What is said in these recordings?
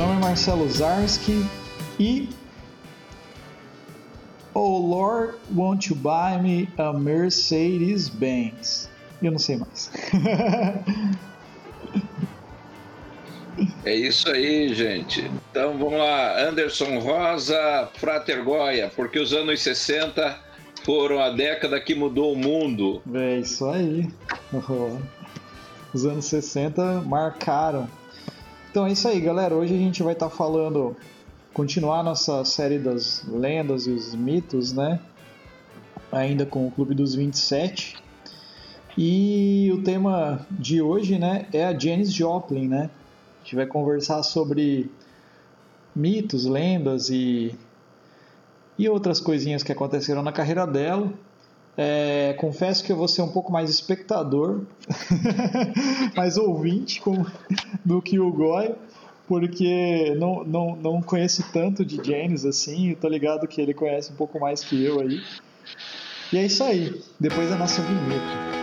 nome é Marcelo Zarski e Oh Lord, won't you buy me a Mercedes Benz? Eu não sei mais. é isso aí, gente. Então vamos lá, Anderson Rosa, Frater Goya, porque os anos 60 foram a década que mudou o mundo. É isso aí. Os anos 60 marcaram. Então é isso aí, galera. Hoje a gente vai estar tá falando continuar nossa série das lendas e os mitos, né? Ainda com o Clube dos 27. E o tema de hoje, né, é a Janis Joplin, né? A gente vai conversar sobre mitos, lendas e, e outras coisinhas que aconteceram na carreira dela. É, confesso que eu vou ser um pouco mais espectador, mais ouvinte como, do que o Goy porque não, não, não conheço tanto de James assim, eu tô ligado que ele conhece um pouco mais que eu aí. E é isso aí, depois da nossa vinheta.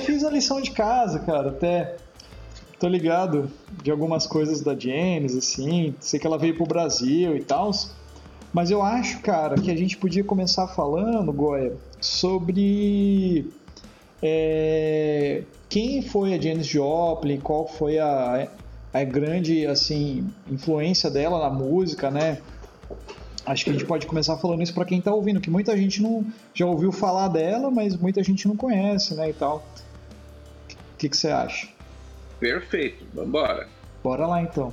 Fiz a lição de casa, cara, até tô ligado de algumas coisas da James, assim, sei que ela veio pro Brasil e tal, mas eu acho, cara, que a gente podia começar falando, Goya, sobre é, quem foi a Janis Joplin, qual foi a, a grande, assim, influência dela na música, né? Acho que a gente pode começar falando isso para quem tá ouvindo, que muita gente não já ouviu falar dela, mas muita gente não conhece, né, e tal. O que, que você acha? Perfeito, vambora. Bora lá então.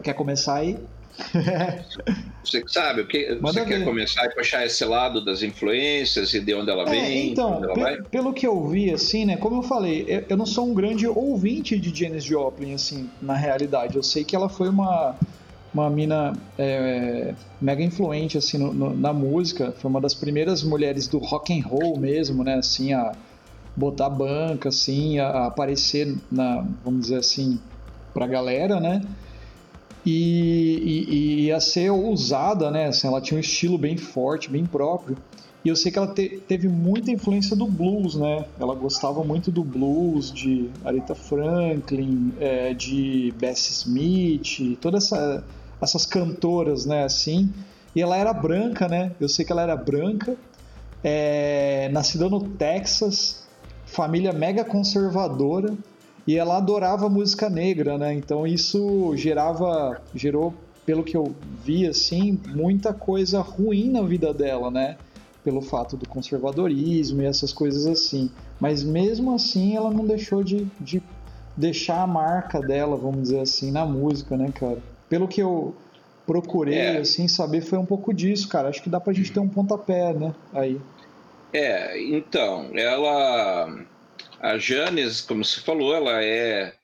Quer começar aí? você sabe, o que, você quer começar e puxar esse lado das influências e de onde ela é, vem? Então, ela pelo que eu vi, assim, né? Como eu falei, eu, eu não sou um grande ouvinte de Janis Joplin, assim, na realidade. Eu sei que ela foi uma, uma mina é, mega influente, assim, no, no, na música. Foi uma das primeiras mulheres do rock and roll mesmo, né? Assim, a botar banca, assim, a, a aparecer na, vamos dizer assim, pra galera, né? E, e, e ia ser ousada, né? Assim, ela tinha um estilo bem forte, bem próprio. E eu sei que ela te, teve muita influência do blues, né? Ela gostava muito do blues, de Aretha Franklin, é, de Bessie Smith, todas essa, essas cantoras, né? Assim. E ela era branca, né? Eu sei que ela era branca, é, nascida no Texas, família mega conservadora e ela adorava música negra, né? Então isso gerava, gerou, pelo que eu vi assim, muita coisa ruim na vida dela, né? Pelo fato do conservadorismo e essas coisas assim. Mas mesmo assim ela não deixou de, de deixar a marca dela, vamos dizer assim, na música, né, cara? Pelo que eu procurei, é. assim, saber foi um pouco disso, cara. Acho que dá pra gente ter um pontapé, né? Aí. É, então, ela. A Janes, como você falou, ela é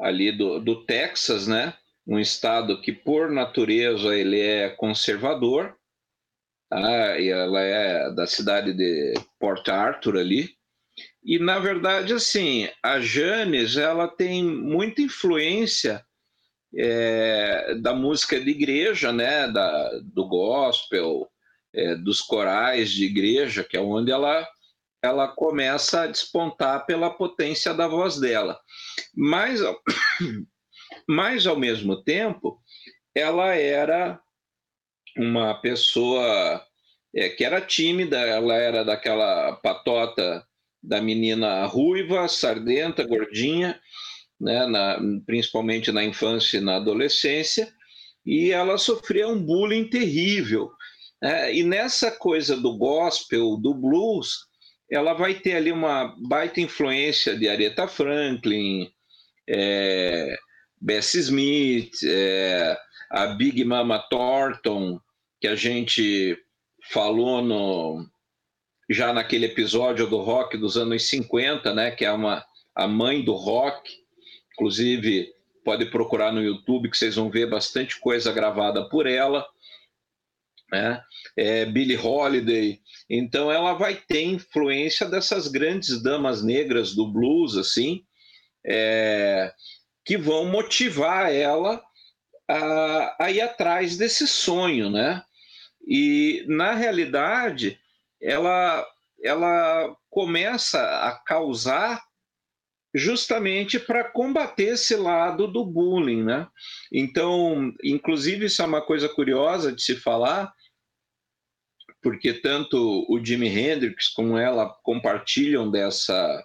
ali do, do Texas, né? Um estado que, por natureza, ele é conservador. Tá? E ela é da cidade de Port Arthur ali. E, na verdade, assim, a Janes, ela tem muita influência é, da música de igreja, né? Da, do gospel, é, dos corais de igreja, que é onde ela, ela começa a despontar pela potência da voz dela. Mas, mas ao mesmo tempo, ela era uma pessoa é, que era tímida, ela era daquela patota da menina ruiva, sardenta, gordinha, né, na, principalmente na infância e na adolescência, e ela sofria um bullying terrível. É, e nessa coisa do gospel, do blues, ela vai ter ali uma baita influência de Aretha Franklin, é, Bessie Smith, é, a Big Mama Thornton, que a gente falou no, já naquele episódio do rock dos anos 50, né, que é uma, a mãe do rock. Inclusive, pode procurar no YouTube que vocês vão ver bastante coisa gravada por ela né? É, Billie Holiday. Então ela vai ter influência dessas grandes damas negras do blues, assim, é, que vão motivar ela a, a ir atrás desse sonho, né? E na realidade ela ela começa a causar justamente para combater esse lado do bullying, né? Então, inclusive isso é uma coisa curiosa de se falar, porque tanto o Jimi Hendrix como ela compartilham dessa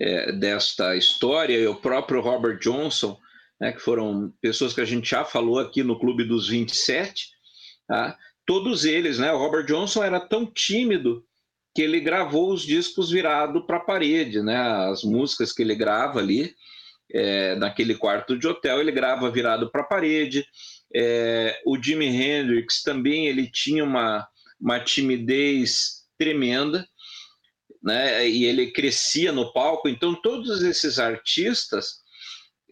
é, desta história e o próprio Robert Johnson, né, que foram pessoas que a gente já falou aqui no Clube dos 27, tá? todos eles, né? O Robert Johnson era tão tímido que ele gravou os discos virado para a parede, né? As músicas que ele grava ali é, naquele quarto de hotel, ele grava virado para a parede. É, o Jimi Hendrix também ele tinha uma, uma timidez tremenda, né? E ele crescia no palco. Então todos esses artistas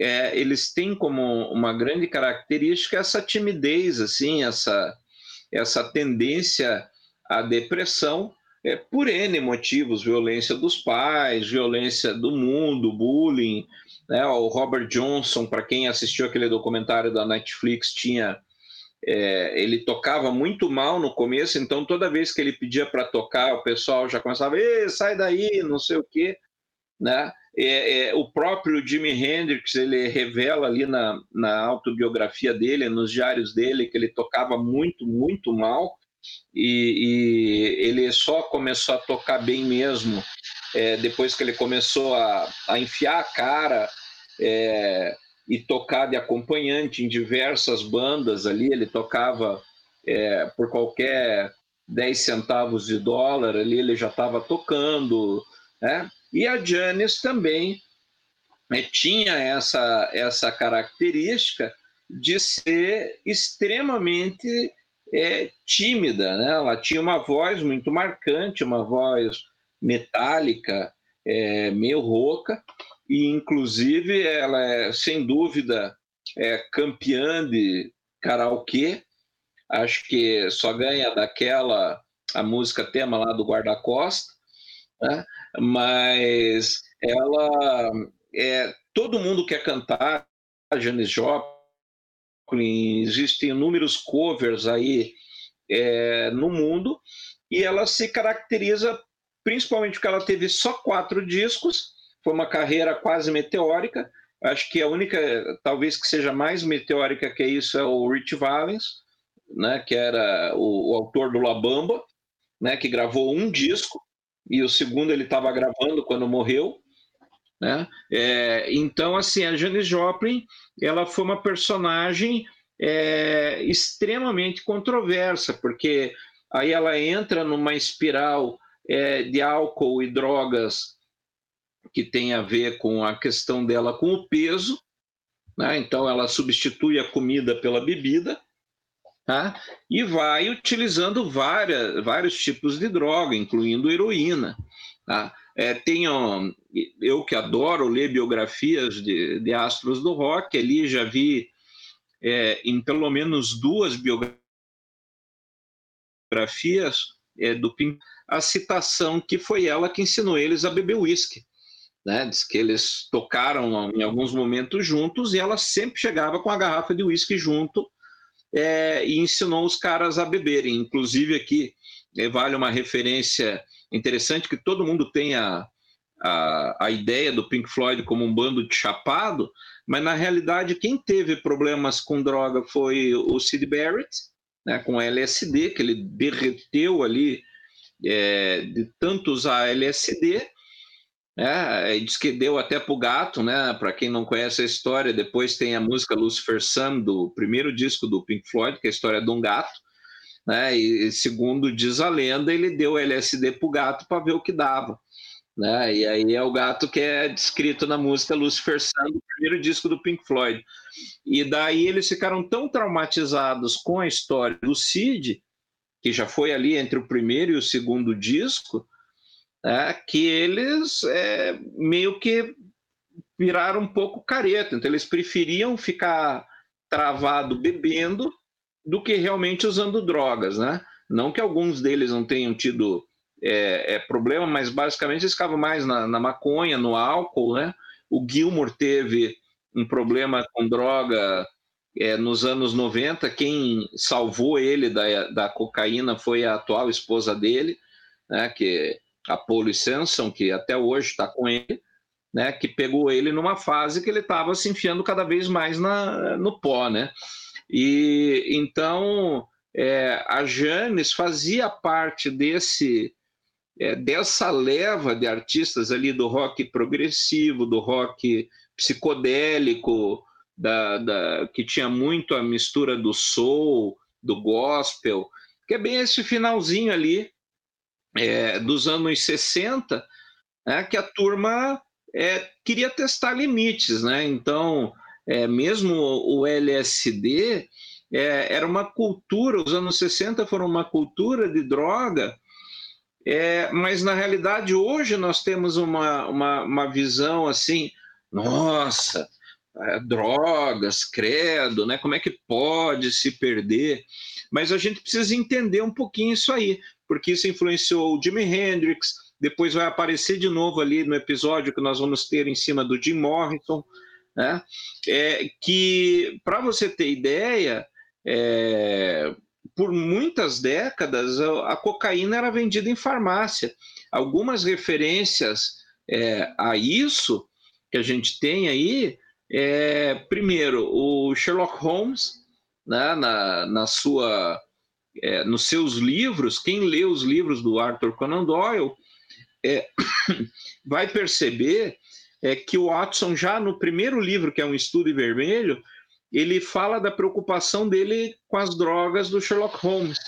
é, eles têm como uma grande característica essa timidez, assim, essa essa tendência à depressão é, por N motivos, violência dos pais, violência do mundo, bullying. Né? O Robert Johnson, para quem assistiu aquele documentário da Netflix, tinha é, ele tocava muito mal no começo, então toda vez que ele pedia para tocar, o pessoal já começava, sai daí, não sei o quê. Né? É, é, o próprio Jimi Hendrix ele revela ali na, na autobiografia dele, nos diários dele, que ele tocava muito, muito mal e, e ele só começou a tocar bem mesmo é, depois que ele começou a, a enfiar a cara é, e tocar de acompanhante em diversas bandas ali. Ele tocava é, por qualquer 10 centavos de dólar ali, ele já estava tocando. Né? E a Janis também né, tinha essa, essa característica de ser extremamente é, tímida, né? Ela tinha uma voz muito marcante, uma voz metálica, é, meio rouca, e inclusive ela é, sem dúvida, é campeã de karaokê. Acho que só ganha daquela a música tema lá do guarda-costa, né? mas ela é todo mundo quer cantar Janis Joplin existem inúmeros covers aí é, no mundo, e ela se caracteriza principalmente porque ela teve só quatro discos, foi uma carreira quase meteórica. Acho que a única, talvez que seja mais meteórica que isso, é o Rich Valens, né, que era o, o autor do La Bamba, né, que gravou um disco, e o segundo ele estava gravando quando morreu. Né? É, então, assim, a Janis Joplin ela foi uma personagem é, extremamente controversa, porque aí ela entra numa espiral é, de álcool e drogas que tem a ver com a questão dela com o peso, né? então ela substitui a comida pela bebida, tá? e vai utilizando várias, vários tipos de droga, incluindo heroína. Tá? É, tenho, eu que adoro ler biografias de, de astros do rock, ali já vi é, em pelo menos duas biografias é, do Pink, a citação que foi ela que ensinou eles a beber uísque. Né? Diz que eles tocaram em alguns momentos juntos e ela sempre chegava com a garrafa de uísque junto é, e ensinou os caras a beberem. Inclusive aqui é, vale uma referência interessante que todo mundo tem a, a, a ideia do Pink Floyd como um bando de chapado, mas na realidade quem teve problemas com droga foi o Sid Barrett, né, com LSD, que ele derreteu ali é, de tanto usar LSD, né, diz que deu até para o gato, né, para quem não conhece a história, depois tem a música Lucifer Sun, do primeiro disco do Pink Floyd, que é a história de um gato, né? E segundo diz a lenda, ele deu LSD pro gato para ver o que dava. Né? E aí é o gato que é descrito na música Lucifer Sun, do primeiro disco do Pink Floyd. E daí eles ficaram tão traumatizados com a história do Cid, que já foi ali entre o primeiro e o segundo disco, né? que eles é, meio que viraram um pouco careta. Então eles preferiam ficar travado bebendo do que realmente usando drogas, né? Não que alguns deles não tenham tido é, é, problema, mas basicamente eles ficavam mais na, na, maconha, no álcool, né? O Gilmore teve um problema com droga é, nos anos 90, quem salvou ele da, da cocaína foi a atual esposa dele, né, que a Polly Sanson, que até hoje está com ele, né, que pegou ele numa fase que ele estava se enfiando cada vez mais na, no pó, né? E então é, a Janes fazia parte desse é, dessa leva de artistas ali do rock progressivo, do rock psicodélico, da, da, que tinha muito a mistura do soul, do gospel, que é bem esse finalzinho ali é, dos anos 60, né, que a turma é, queria testar limites, né? Então, é, mesmo o LSD é, era uma cultura, os anos 60 foram uma cultura de droga, é, mas na realidade hoje nós temos uma, uma, uma visão assim, nossa, é, drogas, credo, né? Como é que pode se perder? Mas a gente precisa entender um pouquinho isso aí, porque isso influenciou o Jimi Hendrix, depois vai aparecer de novo ali no episódio que nós vamos ter em cima do Jim Morrison, né? É, que, para você ter ideia, é, por muitas décadas a cocaína era vendida em farmácia. Algumas referências é, a isso que a gente tem aí é, primeiro, o Sherlock Holmes, né, na, na sua, é, nos seus livros, quem lê os livros do Arthur Conan Doyle é, vai perceber é, que o Watson, já no primeiro livro, que é um estudo em vermelho, ele fala da preocupação dele com as drogas do Sherlock Holmes.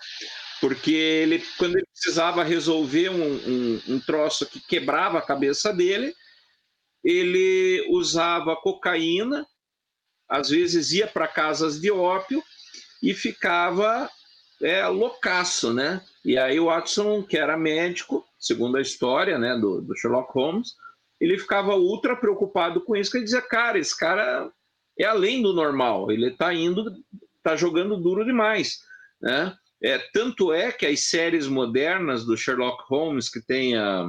Porque ele, quando ele precisava resolver um, um, um troço que quebrava a cabeça dele, ele usava cocaína, às vezes ia para casas de ópio e ficava é, loucaço, né? E aí o Watson, que era médico, segundo a história né, do, do Sherlock Holmes, ele ficava ultra preocupado com isso, que ele dizia, cara, esse cara é além do normal, ele está indo, está jogando duro demais, né? É, tanto é que as séries modernas do Sherlock Holmes, que tem a,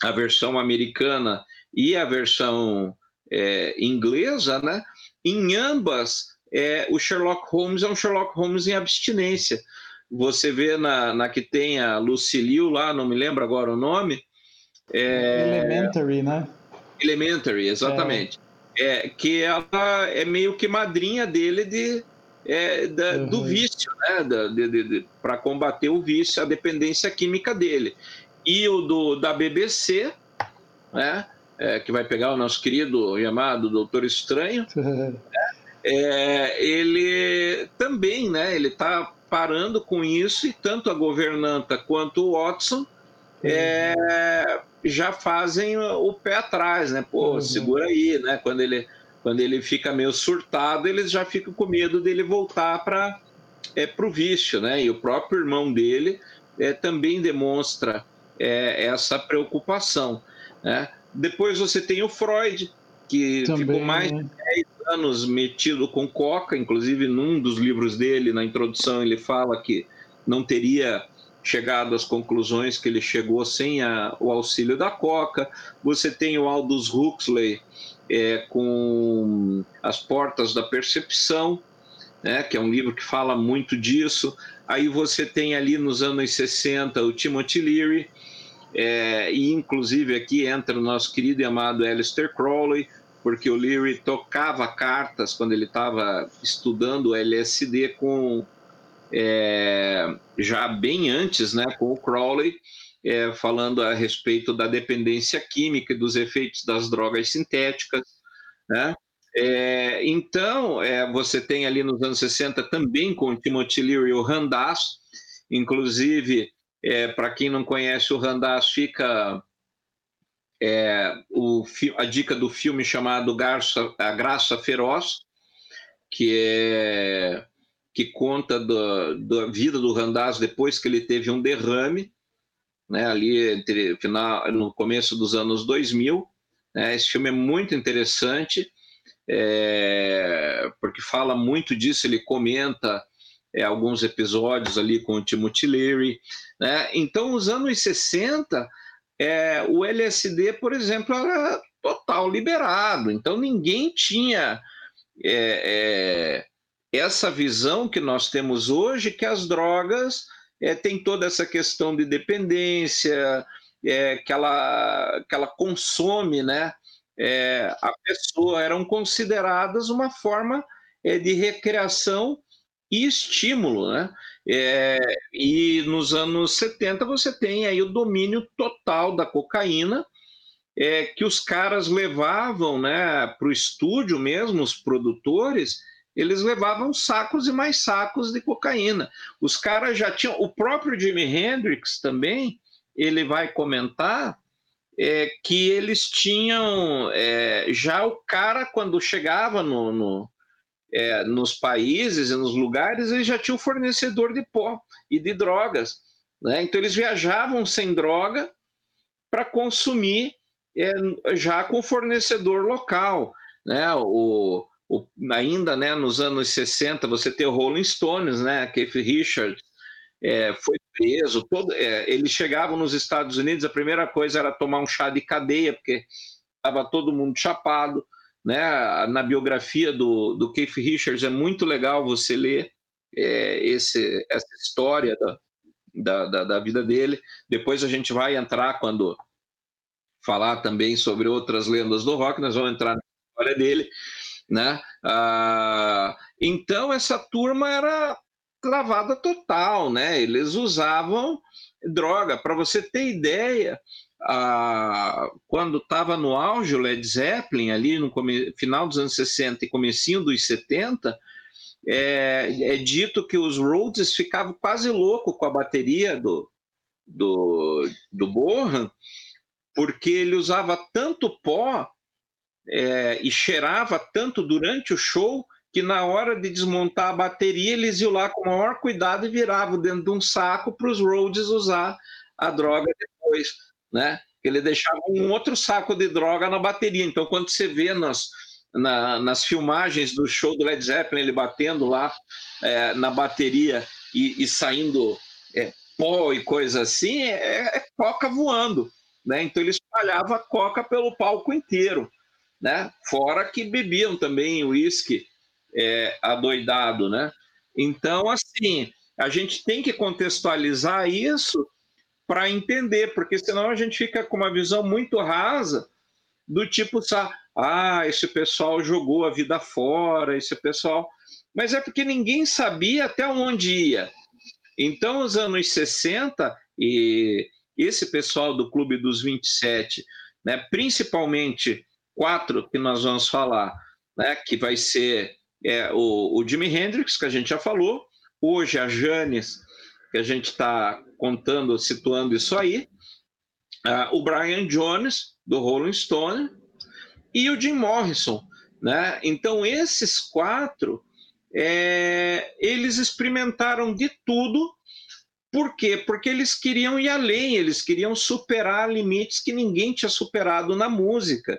a versão americana e a versão é, inglesa, né? Em ambas, é, o Sherlock Holmes é um Sherlock Holmes em abstinência. Você vê na, na que tem a Lucille lá, não me lembro agora o nome. É... Elementary, né? Elementary, exatamente. É. é. que ela é meio que madrinha dele de, é, da, uhum. do vício, né? Para combater o vício, a dependência química dele. E o do, da BBC, né? é, que vai pegar o nosso querido e amado Doutor Estranho, é, ele também, né, ele está parando com isso e tanto a governanta quanto o Watson é, já fazem o pé atrás, né? Pô, uhum. segura aí, né? Quando ele, quando ele fica meio surtado, eles já ficam com medo dele voltar para é, o vício, né? E o próprio irmão dele é, também demonstra é, essa preocupação, né? Depois você tem o Freud, que Também, ficou mais né? de 10 anos metido com coca, inclusive num dos livros dele, na introdução, ele fala que não teria chegado às conclusões que ele chegou sem a, o auxílio da coca. Você tem o Aldous Huxley é, com As Portas da Percepção, né, que é um livro que fala muito disso. Aí você tem ali nos anos 60 o Timothy Leary, é, e inclusive aqui entra o nosso querido e amado Alistair Crowley, porque o Leary tocava cartas quando ele estava estudando LSD com é, já bem antes, né, com o Crowley, é, falando a respeito da dependência química e dos efeitos das drogas sintéticas, né? É, então, é, você tem ali nos anos 60 também com o Timothy Leary o Randas, inclusive é, Para quem não conhece o Randaz, fica é, o, a dica do filme chamado Garça, A Graça Feroz, que é que conta do, da vida do Randaz depois que ele teve um derrame, né, ali entre, final, no começo dos anos 2000. Né, esse filme é muito interessante, é, porque fala muito disso, ele comenta é, alguns episódios ali com o Timothy Leary. Né? Então, nos anos 60, é, o LSD, por exemplo, era total liberado. Então, ninguém tinha é, é essa visão que nós temos hoje que as drogas é, tem toda essa questão de dependência, é, que, ela, que ela consome, né? É, a pessoa eram consideradas uma forma é, de recreação e estímulo, né? É, e nos anos 70 você tem aí o domínio total da cocaína, é, que os caras levavam né, para o estúdio mesmo, os produtores, eles levavam sacos e mais sacos de cocaína. Os caras já tinham. O próprio Jimi Hendrix também, ele vai comentar é, que eles tinham. É, já o cara, quando chegava no, no é, nos países e nos lugares, ele já tinha um fornecedor de pó e de drogas. Né? Então, eles viajavam sem droga para consumir é, já com fornecedor local. Né? O, o, ainda né, nos anos 60, você tem o Rolling Stones, né? Keith Richards é, foi preso. Todo, é, eles chegavam nos Estados Unidos, a primeira coisa era tomar um chá de cadeia, porque estava todo mundo chapado. Né? Na biografia do, do Keith Richards é muito legal você ler é, esse, essa história da, da, da, vida dele. Depois a gente vai entrar quando falar também sobre outras lendas do rock, nós vamos entrar na história dele né? Ah, então essa turma era lavada total, né? Eles usavam droga. Para você ter ideia, ah, quando estava no auge o Led Zeppelin, ali no final dos anos 60 e comecinho dos 70, é, é dito que os Rhodes ficavam quase loucos com a bateria do, do, do Bohan, porque ele usava tanto pó é, e cheirava tanto durante o show que na hora de desmontar a bateria eles iam lá com o maior cuidado e viravam dentro de um saco para os Rhodes usar a droga depois, né? Ele deixava um outro saco de droga na bateria. Então, quando você vê nas, na, nas filmagens do show do Led Zeppelin, ele batendo lá é, na bateria e, e saindo é, pó e coisa assim, é, é coca voando. Né? Então ele espalhava coca pelo palco inteiro né? Fora que bebiam também uísque é, adoidado, né? Então, assim, a gente tem que contextualizar isso para entender, porque senão a gente fica com uma visão muito rasa do tipo, ah, esse pessoal jogou a vida fora, esse pessoal. Mas é porque ninguém sabia até onde ia. Então, os anos 60, e esse pessoal do Clube dos 27, né, principalmente quatro que nós vamos falar, né, que vai ser é, o, o Jimi Hendrix, que a gente já falou, hoje a Janis, que a gente está contando, situando isso aí, uh, o Brian Jones, do Rolling Stone, e o Jim Morrison. Né? Então, esses quatro, é, eles experimentaram de tudo. Por quê? Porque eles queriam ir além, eles queriam superar limites que ninguém tinha superado na música.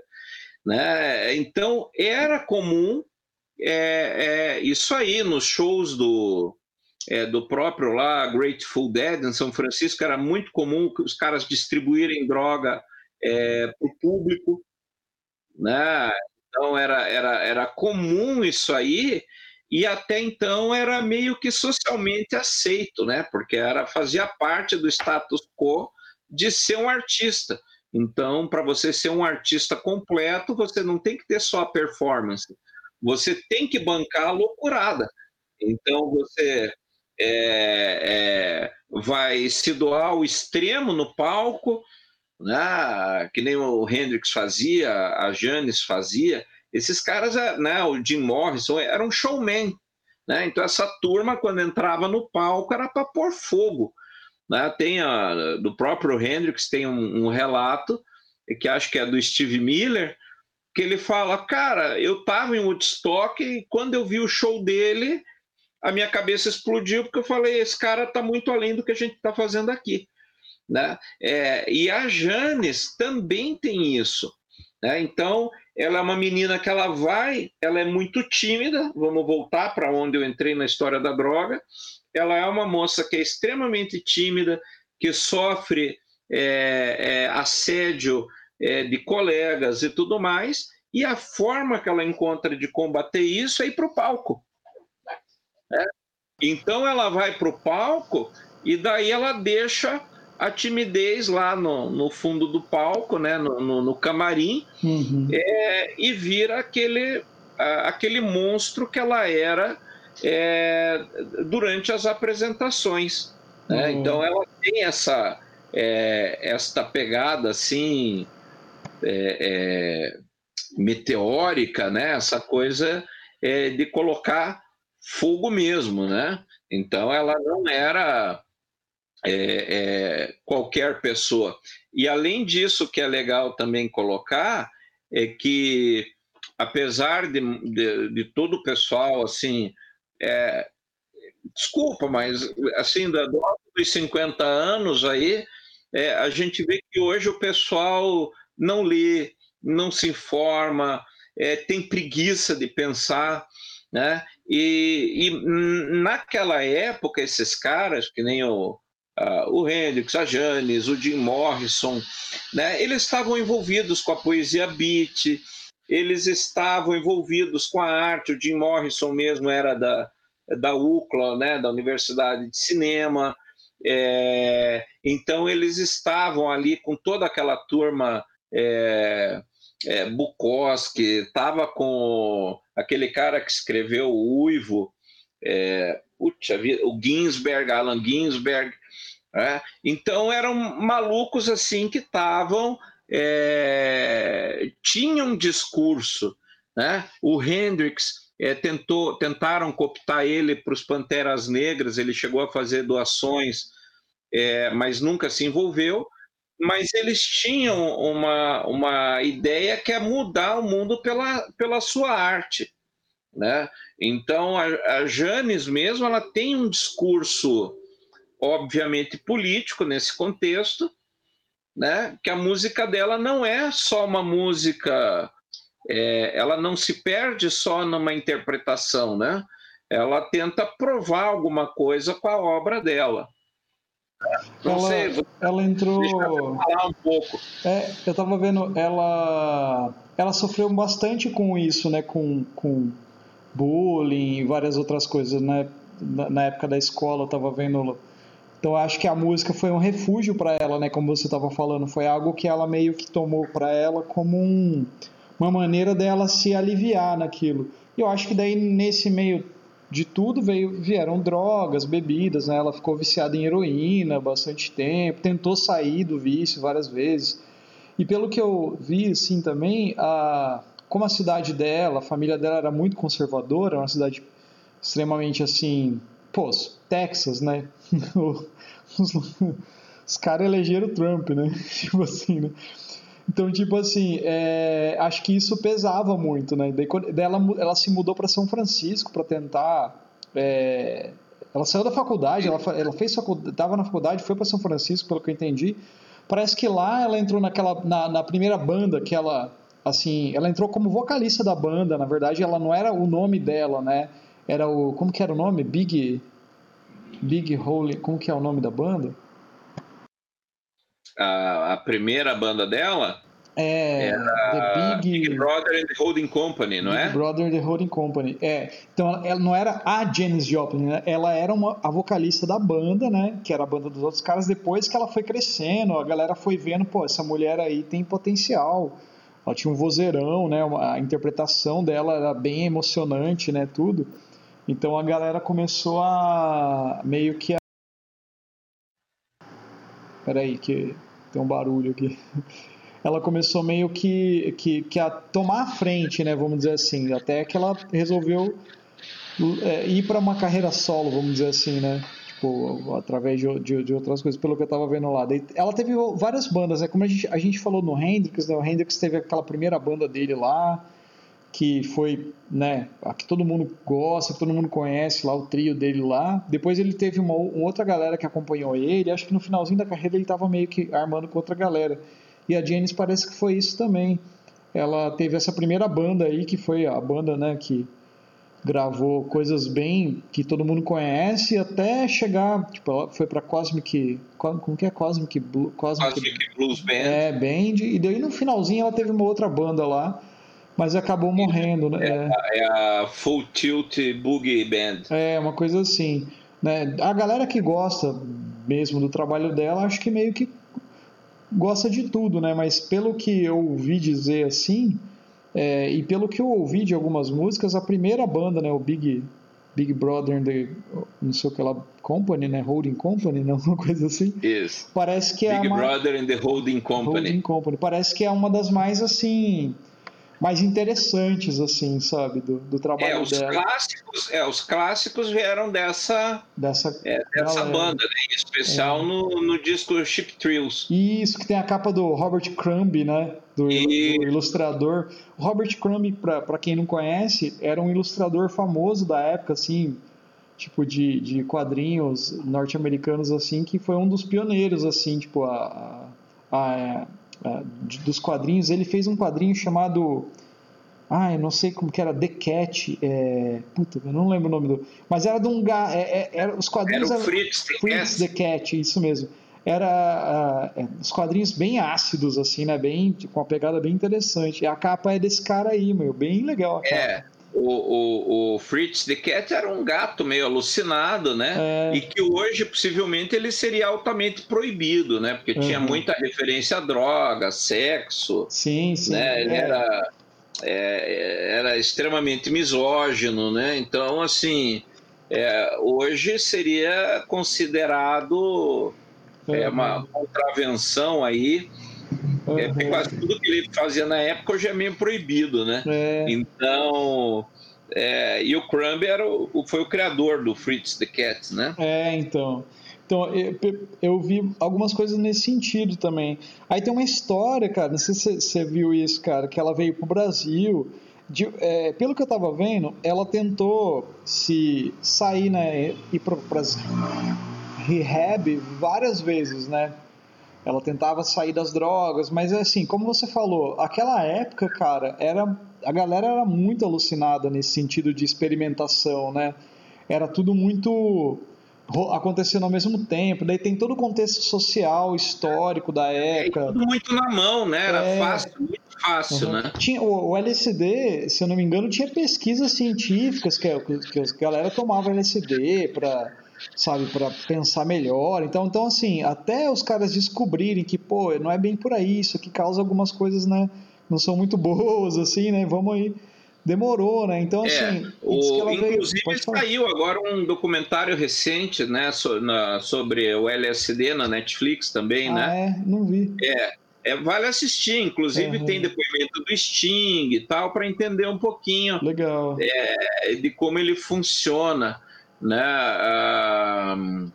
Né? Então, era comum é, é, isso aí nos shows do, é, do próprio lá, Grateful Dead, em São Francisco, era muito comum que os caras distribuírem droga é, para o público. Né? Então, era, era, era comum isso aí, e até então era meio que socialmente aceito, né? porque era, fazia parte do status quo de ser um artista. Então, para você ser um artista completo, você não tem que ter só a performance, você tem que bancar a loucurada. Então, você é, é, vai se doar ao extremo no palco, né? que nem o Hendrix fazia, a Janis fazia. Esses caras, né? o Jim Morrison, era um showman. Né? Então, essa turma, quando entrava no palco, era para pôr fogo. Né? Tem a, do próprio Hendrix tem um, um relato que acho que é do Steve Miller, que ele fala, cara, eu estava em Woodstock e quando eu vi o show dele, a minha cabeça explodiu porque eu falei, esse cara está muito além do que a gente está fazendo aqui. Né? É, e a Janis também tem isso. Né? Então, ela é uma menina que ela vai, ela é muito tímida, vamos voltar para onde eu entrei na história da droga, ela é uma moça que é extremamente tímida, que sofre é, é, assédio é, de colegas e tudo mais, e a forma que ela encontra de combater isso é ir para o palco. Né? Então ela vai para o palco e daí ela deixa a timidez lá no, no fundo do palco, né, no, no, no camarim, uhum. é, e vira aquele, a, aquele monstro que ela era é, durante as apresentações. Né? Uhum. Então ela tem essa é, esta pegada assim é, é, meteórica, né? Essa coisa é, de colocar fogo mesmo, né? Então ela não era é, é, qualquer pessoa. E além disso, que é legal também colocar é que apesar de, de, de todo o pessoal assim é, desculpa, mas assim da dos 50 anos aí é, a gente vê que hoje o pessoal não lê, não se informa, é, tem preguiça de pensar, né? E, e, naquela época esses caras, que nem o, uh, o Hendrix, a Janis, o Jim Morrison, né? Eles estavam envolvidos com a poesia beat, eles estavam envolvidos com a arte. O Jim Morrison mesmo era da da UCLA, né? Da Universidade de Cinema. É, então eles estavam ali com toda aquela turma é, é, Bukowski, estava com aquele cara que escreveu o Uivo, é, o Ginsberg, Alan Ginsberg. É, então eram malucos assim que estavam, é, tinham um discurso. Né? O Hendrix é, tentou, tentaram cooptar ele para os Panteras Negras, ele chegou a fazer doações, é, mas nunca se envolveu. Mas eles tinham uma, uma ideia que é mudar o mundo pela, pela sua arte. Né? Então, a, a Janes mesmo, ela tem um discurso, obviamente, político nesse contexto, né? que a música dela não é só uma música é, ela não se perde só numa interpretação, né? Ela tenta provar alguma coisa com a obra dela. Não ela, sei, ela entrou. Deixa eu falar um pouco. É, eu estava vendo, ela, ela sofreu bastante com isso, né? Com, com bullying e várias outras coisas, né? Na, na época da escola, eu estava vendo. Então acho que a música foi um refúgio para ela, né? Como você estava falando, foi algo que ela meio que tomou para ela como um uma maneira dela se aliviar naquilo. E eu acho que daí nesse meio de tudo veio, vieram drogas, bebidas, né? Ela ficou viciada em heroína bastante tempo, tentou sair do vício várias vezes. E pelo que eu vi, assim, também, a, como a cidade dela, a família dela era muito conservadora, uma cidade extremamente, assim, pô, Texas, né? os, os caras elegeram Trump, né? tipo assim, né? Então, tipo assim, é, acho que isso pesava muito, né? Daí, ela, ela se mudou para São Francisco para tentar. É, ela saiu da faculdade, ela, ela fez faculdade, estava na faculdade, foi para São Francisco, pelo que eu entendi. Parece que lá ela entrou naquela na, na primeira banda que ela assim, ela entrou como vocalista da banda, na verdade ela não era o nome dela, né? Era o como que era o nome? Big Big Holy, como que é o nome da banda? A, a primeira banda dela é, The Big... Big Brother and the Holding Company, não Big é? Big Brother and the Holding Company, é. Então ela, ela não era a Janis Joplin, né? ela era uma, a vocalista da banda, né? Que era a banda dos outros caras. Depois que ela foi crescendo, a galera foi vendo, pô, essa mulher aí tem potencial. Ela tinha um vozeirão, né? A interpretação dela era bem emocionante, né? Tudo. Então a galera começou a meio que a... Peraí, que tem um barulho aqui. Ela começou meio que, que, que a tomar a frente, né? Vamos dizer assim. Até que ela resolveu é, ir para uma carreira solo, vamos dizer assim, né? Tipo, através de, de, de, outras coisas, pelo que eu tava vendo lá. Ela teve várias bandas, né? Como a gente, a gente falou no Hendrix, né? O Hendrix teve aquela primeira banda dele lá que foi, né, a que todo mundo gosta, todo mundo conhece lá, o trio dele lá. Depois ele teve uma, uma outra galera que acompanhou ele, acho que no finalzinho da carreira ele estava meio que armando com outra galera. E a Janis parece que foi isso também. Ela teve essa primeira banda aí, que foi a banda, né, que gravou coisas bem que todo mundo conhece até chegar, tipo, ela foi para Cosmic, como que é Cosmic, Blue, Cosmic, Cosmic Blues Band. É, Band, e daí no finalzinho ela teve uma outra banda lá, Mas acabou morrendo, né? É, é, a Full Tilt Boogie Band. É, uma coisa assim. Né? A galera que gosta mesmo do trabalho dela, acho que meio que gosta de tudo, né? Mas pelo que eu ouvi dizer assim, é, e pelo que eu ouvi de algumas músicas, a primeira banda, né, o Big Big Brother and the, não sei o que lá, Company, né? Holding Company, não? Uma coisa assim. Isso. Parece que Big é Big. Brother and the Holding Company. Holding Company. Parece que é uma das mais, assim, mais interessantes, assim, sabe, do, do trabalho é, os dela. Clássicos, é, os clássicos vieram dessa, dessa, é, dessa banda, né? em especial é. no, no disco Chip Thrills. Isso, que tem a capa do Robert Crumb, né? Do, do ilustrador. O Robert Crumb, para quem não conhece, era um ilustrador famoso da época, assim, tipo de, de quadrinhos norte-americanos, assim, que foi um dos pioneiros, assim, tipo, a, a, a uh, dos quadrinhos, ele fez um quadrinho chamado. Ah, eu não sei como que era, The Cat. É... Puta, eu não lembro o nome do. Mas era de um. É, é, era, os quadrinhos. Era o Fritz, The, Fritz. The Cat, isso mesmo. Era uh, os quadrinhos bem ácidos, assim, né? Bem, com uma pegada bem interessante. E a capa é desse cara aí, meu. Bem legal. É o, o, o, Fritz the Cat era um gato meio alucinado, né? É. E que hoje, possivelmente, ele seria altamente proibido, né? Porque uhum. tinha muita referência a droga, sexo. Sim, sim. Né? Ele é. era, é, era extremamente misógino, né? Então, assim, é, hoje seria considerado uhum. uma contravenção aí Uhum. É, quase tudo que ele fazia na época hoje é meio proibido, né? É. Então. É, e o Crumb era o, foi o criador do Fritz the Cat, né? É, então. Então, eu, eu, vi algumas coisas nesse sentido também. Aí tem uma história, cara, não sei se você viu isso, cara, que ela veio pro Brasil. De, é, pelo que eu tava vendo, ela tentou se sair, né, ir para as rehab várias vezes, né? Ela tentava sair das drogas, mas assim, como você falou, aquela época, cara, era a galera era muito alucinada nesse sentido de experimentação, né? Era tudo muito acontecendo ao mesmo tempo, daí tem todo o contexto social, histórico da é, época. É, tudo muito na mão, né? Era é... fácil, muito fácil, uhum. né? Tinha, o, o, LSD, se eu não me engano, tinha pesquisas científicas que, que a galera tomava LSD para sabe, para pensar melhor. Então, então, assim, até os caras descobrirem que, pô, não é bem por aí, isso que causa algumas coisas, né, não são muito boas, assim, né, vamos aí. Demorou, né? Então, é, assim. O, inclusive, saiu agora um documentário recente, né, so, na, sobre o LSD na Netflix também, ah, né? É, não vi. É, é, vale assistir, inclusive uhum. tem depoimento do Sting e tal, para entender um pouquinho Legal. É, de como ele funciona né?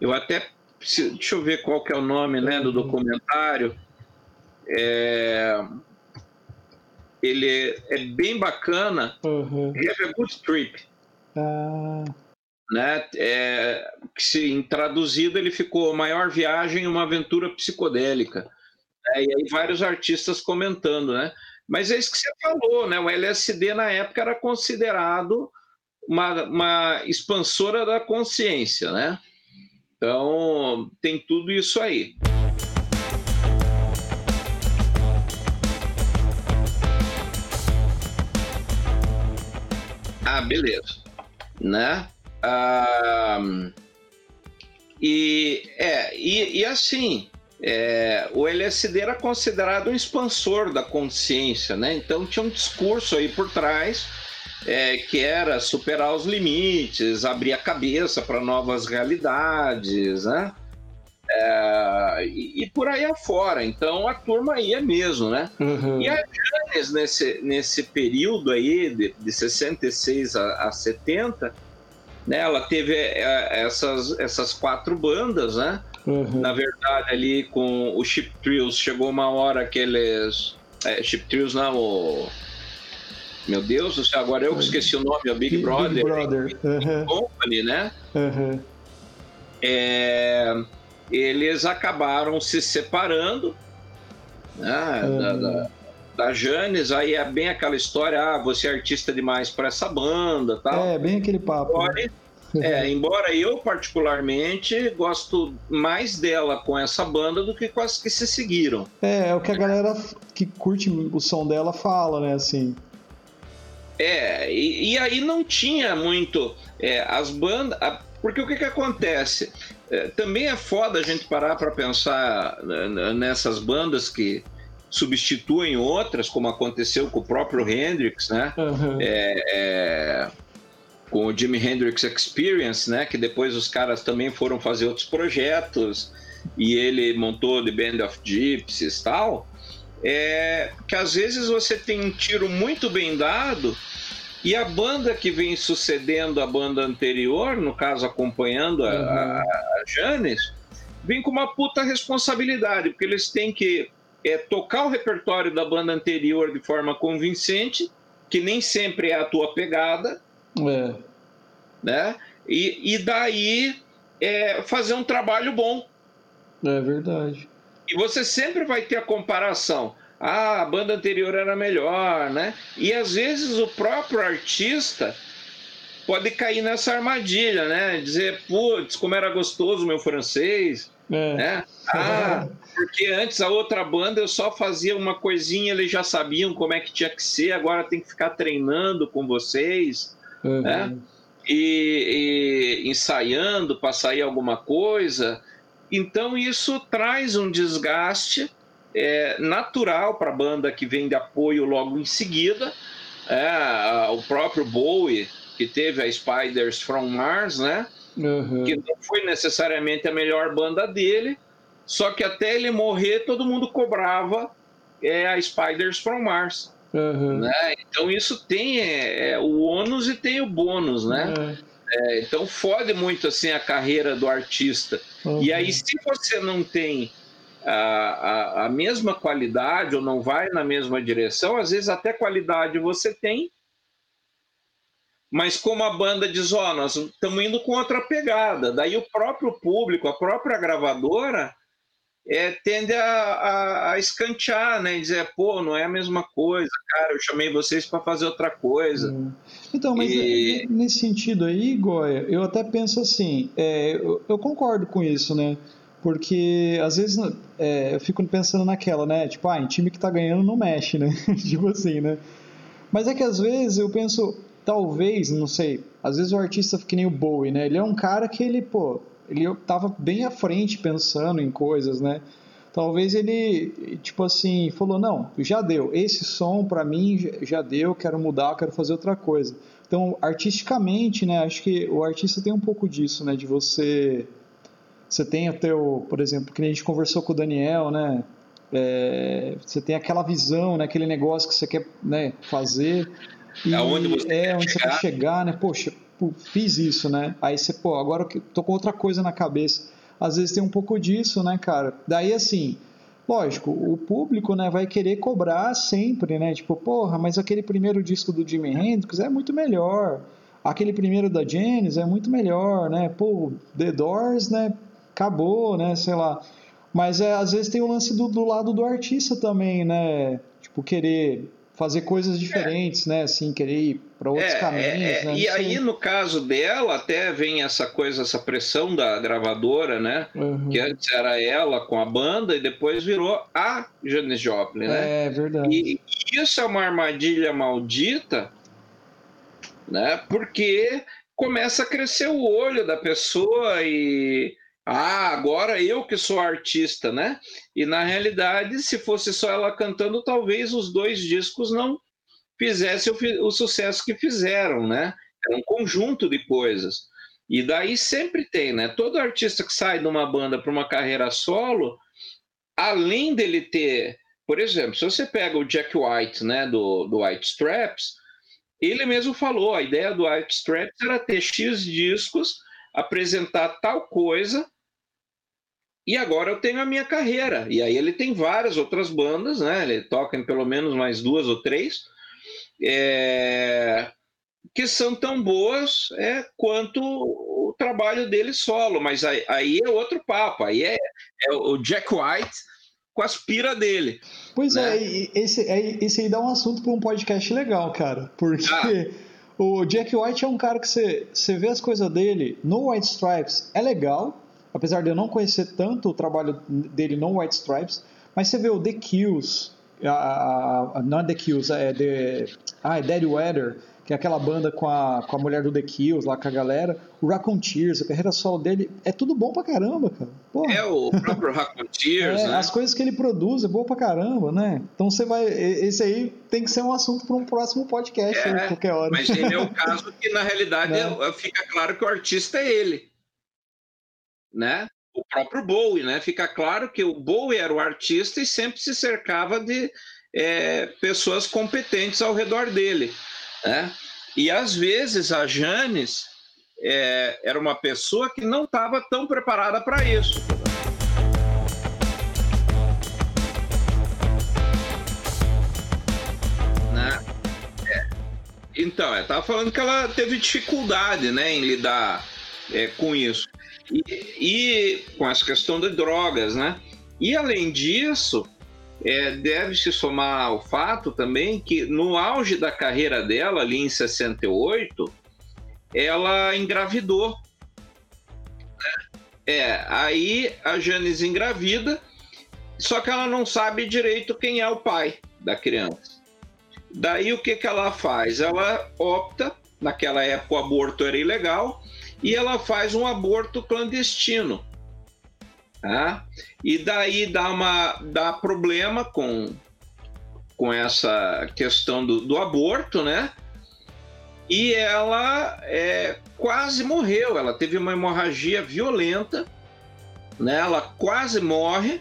eu até deixa eu ver qual que é o nome, né, do documentário. É, ele é bem bacana. Uhum. Have a Good Trip. Ah. Né? É, que se em traduzido ele ficou maior viagem, uma aventura psicodélica. É, e aí vários artistas comentando, né? Mas é isso que você falou, né? O LSD na época era considerado uma, uma expansora da consciência, né? Então, tem tudo isso aí. Ah, beleza. Né? Ah, e, é, e, e assim, é, o LSD era considerado um expansor da consciência, né? Então tinha um discurso aí por trás é, que era superar os limites, abrir a cabeça para novas realidades, né? É, e, e, por aí afora. Então a turma ia mesmo, né? Uhum. E a Janis, nesse, nesse período aí, de, de 66 a, a 70, né, ela teve é, essas, essas quatro bandas, né? Uhum. Na verdade, ali com o Chip Trills, chegou uma hora que eles. É, Chip Trills não, o meu Deus do céu, agora eu que esqueci o nome, é o Big, Brother. Big Brother. Uhum. Company, né? Uhum. É, eles acabaram se separando né, uhum. da, da, da Janis, aí é bem aquela história, ah, você é artista demais para essa banda tal. É, bem aquele papo. Né? É, embora eu particularmente gosto mais dela com essa banda do que com as que se seguiram. É, é o que a galera que curte o som dela fala, né, assim. É, e, e aí não tinha muito é, as bandas. Porque o que, que acontece? É, também é foda a gente parar para pensar né, nessas bandas que substituem outras, como aconteceu com o próprio Hendrix, né? Uhum. É, com o Jimi Hendrix Experience, né? Que depois os caras também foram fazer outros projetos e ele montou The Band of Gypsies e tal. É que às vezes você tem um tiro muito bem dado e a banda que vem sucedendo a banda anterior, no caso acompanhando a, uhum. a, a Janis, vem com uma puta responsabilidade, porque eles têm que é, tocar o repertório da banda anterior de forma convincente, que nem sempre é a tua pegada, é. Né? E, e daí é, fazer um trabalho bom. É verdade. E você sempre vai ter a comparação. Ah, a banda anterior era melhor, né? E às vezes o próprio artista pode cair nessa armadilha, né? Dizer, putz, como era gostoso o meu francês, é. né? Ah, porque antes a outra banda eu só fazia uma coisinha, eles já sabiam como é que tinha que ser, agora tem que ficar treinando com vocês uhum. né? E, e ensaiando para sair alguma coisa. Então isso traz um desgaste é, natural para a banda que vem de apoio logo em seguida. É, o próprio Bowie, que teve a Spiders from Mars, né? Uhum. Que não foi necessariamente a melhor banda dele, só que até ele morrer todo mundo cobrava é, a Spiders from Mars. Uhum. Né? Então isso tem é, é, o ônus e tem o bônus, né? Uhum. É, então fode muito assim a carreira do artista. Uhum. E aí se você não tem a, a, a, mesma qualidade ou não vai na mesma direção, às vezes até qualidade você tem, mas como a banda diz, ó, oh, nós estamos indo com outra pegada, daí o próprio público, a própria gravadora é, tende a, a, a, escantear, né? E dizer, pô, não é a mesma coisa, cara, eu chamei vocês para fazer outra coisa. Hum. Então, mas e... nesse sentido aí, Goya, eu até penso assim, é, eu, eu, concordo com isso, né? Porque às vezes é, eu fico pensando naquela, né? Tipo, ah, em time que tá ganhando não mexe, né? tipo assim, né? Mas é que às vezes eu penso, talvez, não sei, às vezes o artista fica que nem o Bowie, né? Ele é um cara que ele, pô, ele estava bem à frente pensando em coisas, né? Talvez ele, tipo assim, falou: não, já deu, esse som para mim já deu, quero mudar, quero fazer outra coisa. Então, artisticamente, né? Acho que o artista tem um pouco disso, né? De você. Você tem o teu, por exemplo, que a gente conversou com o Daniel, né? É, você tem aquela visão, né? Aquele negócio que você quer né, fazer. E, aonde você é, quer onde chegar. você quer chegar, né? Poxa, fiz isso, né? Aí você, pô, agora eu tô com outra coisa na cabeça. Às vezes tem um pouco disso, né, cara? Daí, assim, lógico, o público, né, vai querer cobrar sempre, né? Tipo, porra, mas aquele primeiro disco do Jimi Hendrix é muito melhor. Aquele primeiro da Janis é muito melhor, né? Pô, The Doors, né? Acabou, né? Sei lá. Mas é, às vezes tem o lance do, do lado do artista também, né? Tipo, querer fazer coisas diferentes, é. né? Assim, querer ir para outros é, caminhos. É, né? E aí, no caso dela, até vem essa coisa, essa pressão da gravadora, né? Uhum. Que antes era ela com a banda e depois virou a Janis Joplin, né? É verdade. E isso é uma armadilha maldita, né? Porque começa a crescer o olho da pessoa e ah, agora eu que sou artista, né? E na realidade, se fosse só ela cantando, talvez os dois discos não fizessem o, o sucesso que fizeram, né? É um conjunto de coisas. E daí sempre tem, né? Todo artista que sai de uma banda para uma carreira solo, além dele ter, por exemplo, se você pega o Jack White, né, do, do White Straps, ele mesmo falou, a ideia do White Straps era ter X discos, apresentar tal coisa e agora eu tenho a minha carreira. E aí ele tem várias outras bandas, né? Ele toca em pelo menos mais duas ou três, é... que são tão boas é, quanto o trabalho dele solo. Mas aí, aí é outro papo. Aí é, é, o Jack White com as pira dele. Pois né? é, esse, esse aí dá um assunto para um podcast legal, cara. Porque. Ah O Jack White é um cara que você, você vê as coisas dele no White Stripes, é legal, apesar de eu não conhecer tanto o trabalho dele no White Stripes, mas você vê o The Kills, a, a, não é The Kills, é The, ah, é Dead Weather, que é aquela banda com a, com a mulher do The Kills, lá com a galera. O Raccoon Tears, a carreira solo dele, é tudo bom pra caramba, cara. Porra. É, o próprio Raccoon Tears, é, né? As coisas que ele produz é boa pra caramba, né? Então você vai... Esse aí tem que ser um assunto para um próximo podcast, é, qualquer hora. Mas ele é o caso que, na realidade, é. fica claro que o artista é ele, né? O próprio Bowie, né? Fica claro que o Bowie era o artista e sempre se cercava de é, pessoas competentes ao redor dele. Né? E às vezes a Janis é, era uma pessoa que não estava tão preparada para isso. Né? É. Então, estava falando que ela teve dificuldade né, em lidar é, com isso. E, e, com essa questão de drogas, né? E além disso, é, deve se somar ao fato também que no auge da carreira dela, ali em 68, ela engravidou. É, aí a Janice engravida, só que ela não sabe direito quem é o pai da criança. Daí o que, que ela faz? Ela opta, naquela época o aborto era ilegal, e ela faz um aborto clandestino. Tá? E daí dá, uma, dá problema com, com essa questão do, do aborto, né? E ela é, quase morreu, ela teve uma hemorragia violenta, né? Ela quase morre,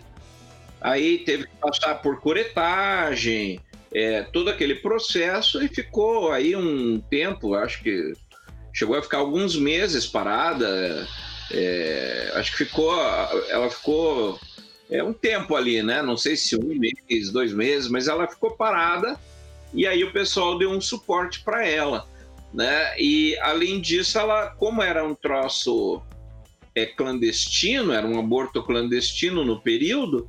aí teve que passar por curetagem, é, todo aquele processo e ficou aí um tempo, acho que chegou a ficar alguns meses parada. É, acho que ficou, ela ficou é, um tempo ali, né? Não sei se um mês, dois meses, mas ela ficou parada e aí o pessoal deu um suporte para ela, né? E além disso, ela, como era um troço é, clandestino, era um aborto clandestino no período,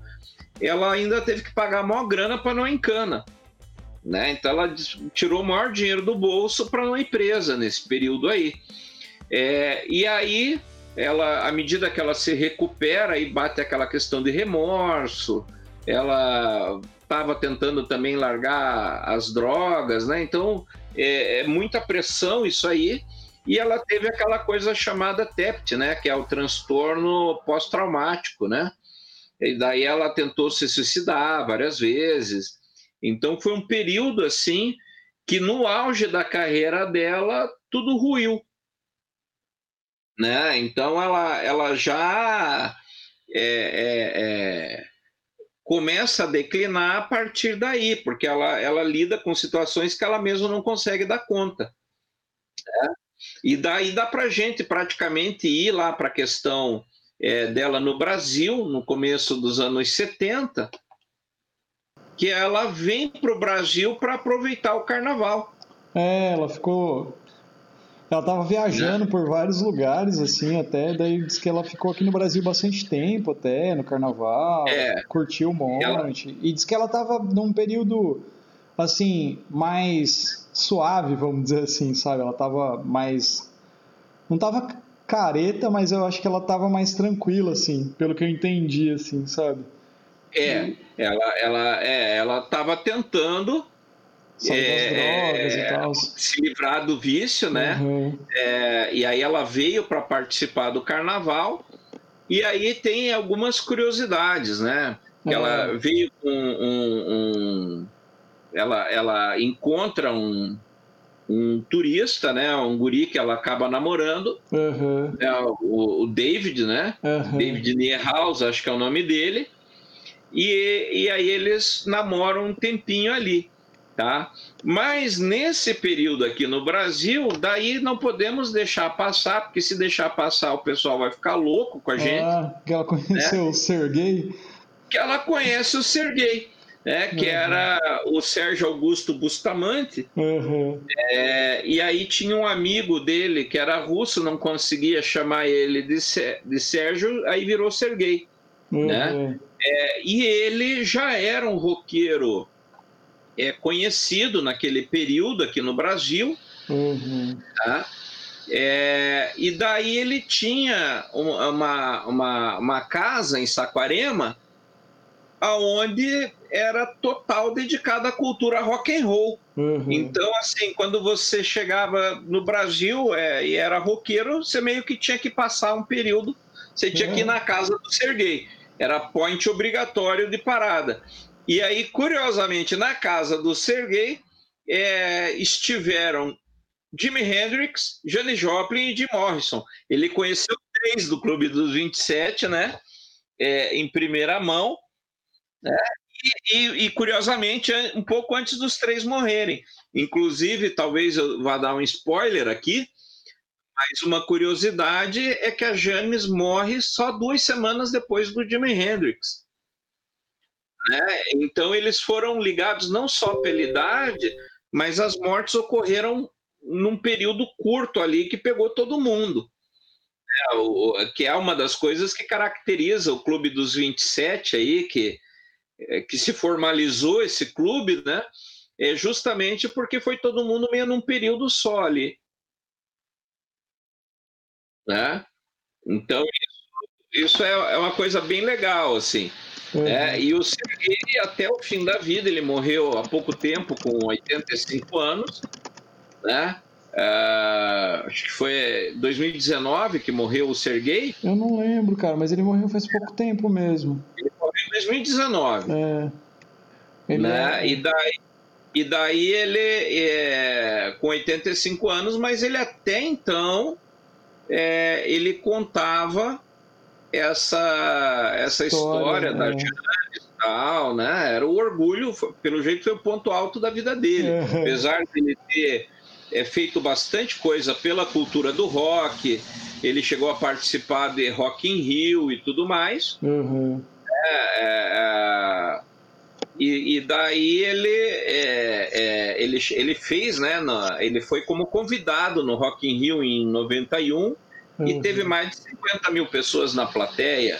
ela ainda teve que pagar maior grana para não encana. Né? Então ela tirou o maior dinheiro do bolso para uma empresa nesse período aí. É, e aí, ela, à medida que ela se recupera e bate aquela questão de remorso, ela estava tentando também largar as drogas, né? Então é, é, muita pressão isso aí. E ela teve aquela coisa chamada TEPT, né? Que é o transtorno pós-traumático, né? E daí ela tentou se suicidar várias vezes. Então foi um período assim que no auge da carreira dela tudo ruiu, né? Então ela, ela já é, é, é, começa a declinar a partir daí, porque ela, ela lida com situações que ela mesma não consegue dar conta. Né? E daí dá para gente praticamente ir lá para a questão é, dela no Brasil, no começo dos anos 70, que ela vem para o Brasil para aproveitar o carnaval. É, ela ficou. Ela estava viajando por vários lugares, assim, até. Daí diz que ela ficou aqui no Brasil bastante tempo, até, no carnaval. É. Curtiu um monte. Ela... E diz que ela estava num período, assim, mais suave, vamos dizer assim, sabe? Ela estava mais. Não estava careta, mas eu acho que ela estava mais tranquila, assim, pelo que eu entendi, assim, sabe? É, ela, ela, é, ela estava tentando é, se livrar do vício, né? Uhum. É, e aí ela veio para participar do carnaval. E aí tem algumas curiosidades, né? Uhum. ela veio com um, um, ela, ela encontra um, um turista, né? Um guri que ela acaba namorando, uhum. é, o, o, David, né? David Niehaus, acho que é o nome dele. E, e aí eles namoram um tempinho ali, tá? Mas nesse período aqui no Brasil, daí não podemos deixar passar, porque se deixar passar o pessoal vai ficar louco com a gente. Ah, que ela conheceu né? o Sergei. Que ela conhece o Sergei. Né, que uhum. era o Sérgio Augusto Bustamante. Uhum. É, e aí tinha um amigo dele que era russo, não conseguia chamar ele de, de Sérgio, aí virou Sergei. Uhum. Né? É, e ele já era um roqueiro é, conhecido naquele período aqui no Brasil, Uhum. Tá? É, e daí ele tinha uma, uma, uma casa em Saquarema, aonde era total dedicada à cultura rock and roll. Uhum. Então, assim, quando você chegava no Brasil é, e era roqueiro, você meio que tinha que passar um período, você tinha uhum. que ir na casa do Serguei. Era point obrigatório de parada. E aí, curiosamente, na casa do Sergei é, estiveram Jimi Hendrix, Janis Joplin e Jim Morrison. Ele conheceu três do Clube dos 27, né? É, em primeira mão, né? E, e, e, curiosamente, um pouco antes dos três morrerem. Inclusive, talvez eu vá dar um spoiler aqui, mas uma curiosidade é que a Janis morre só duas semanas depois do Jimi Hendrix. Né? Então, eles foram ligados não só pela idade, mas as mortes ocorreram num período curto ali que pegou todo mundo. É, o, que é uma das coisas que caracteriza o Clube dos 27 aí, que, é, que se formalizou esse clube, né? É justamente porque foi todo mundo meio num período só ali. Né? Então, isso, isso é, é uma coisa bem legal, assim. Uhum. É, e o Sergei, até o fim da vida, ele morreu há pouco tempo, com 85 anos, né? Uh, acho que foi 2019 que morreu o Sergei. Eu não lembro, cara, mas ele morreu faz pouco tempo mesmo. Ele morreu em 2019. É. Ele né? É... E, daí, e daí ele é com 85 anos, mas ele até então é, ele contava essa, essa história, história da é. e tal, né? Era o orgulho, pelo jeito foi o ponto alto da vida dele. É. Apesar de ele ter é, feito bastante coisa pela cultura do rock, ele chegou a participar de Rock in Rio e tudo mais. Uhum. É, é, e, e, daí ele, é, é, ele, ele fez, né? Na, ele foi como convidado no Rock in Rio em 91 uhum. e teve mais de 50 mil pessoas na plateia.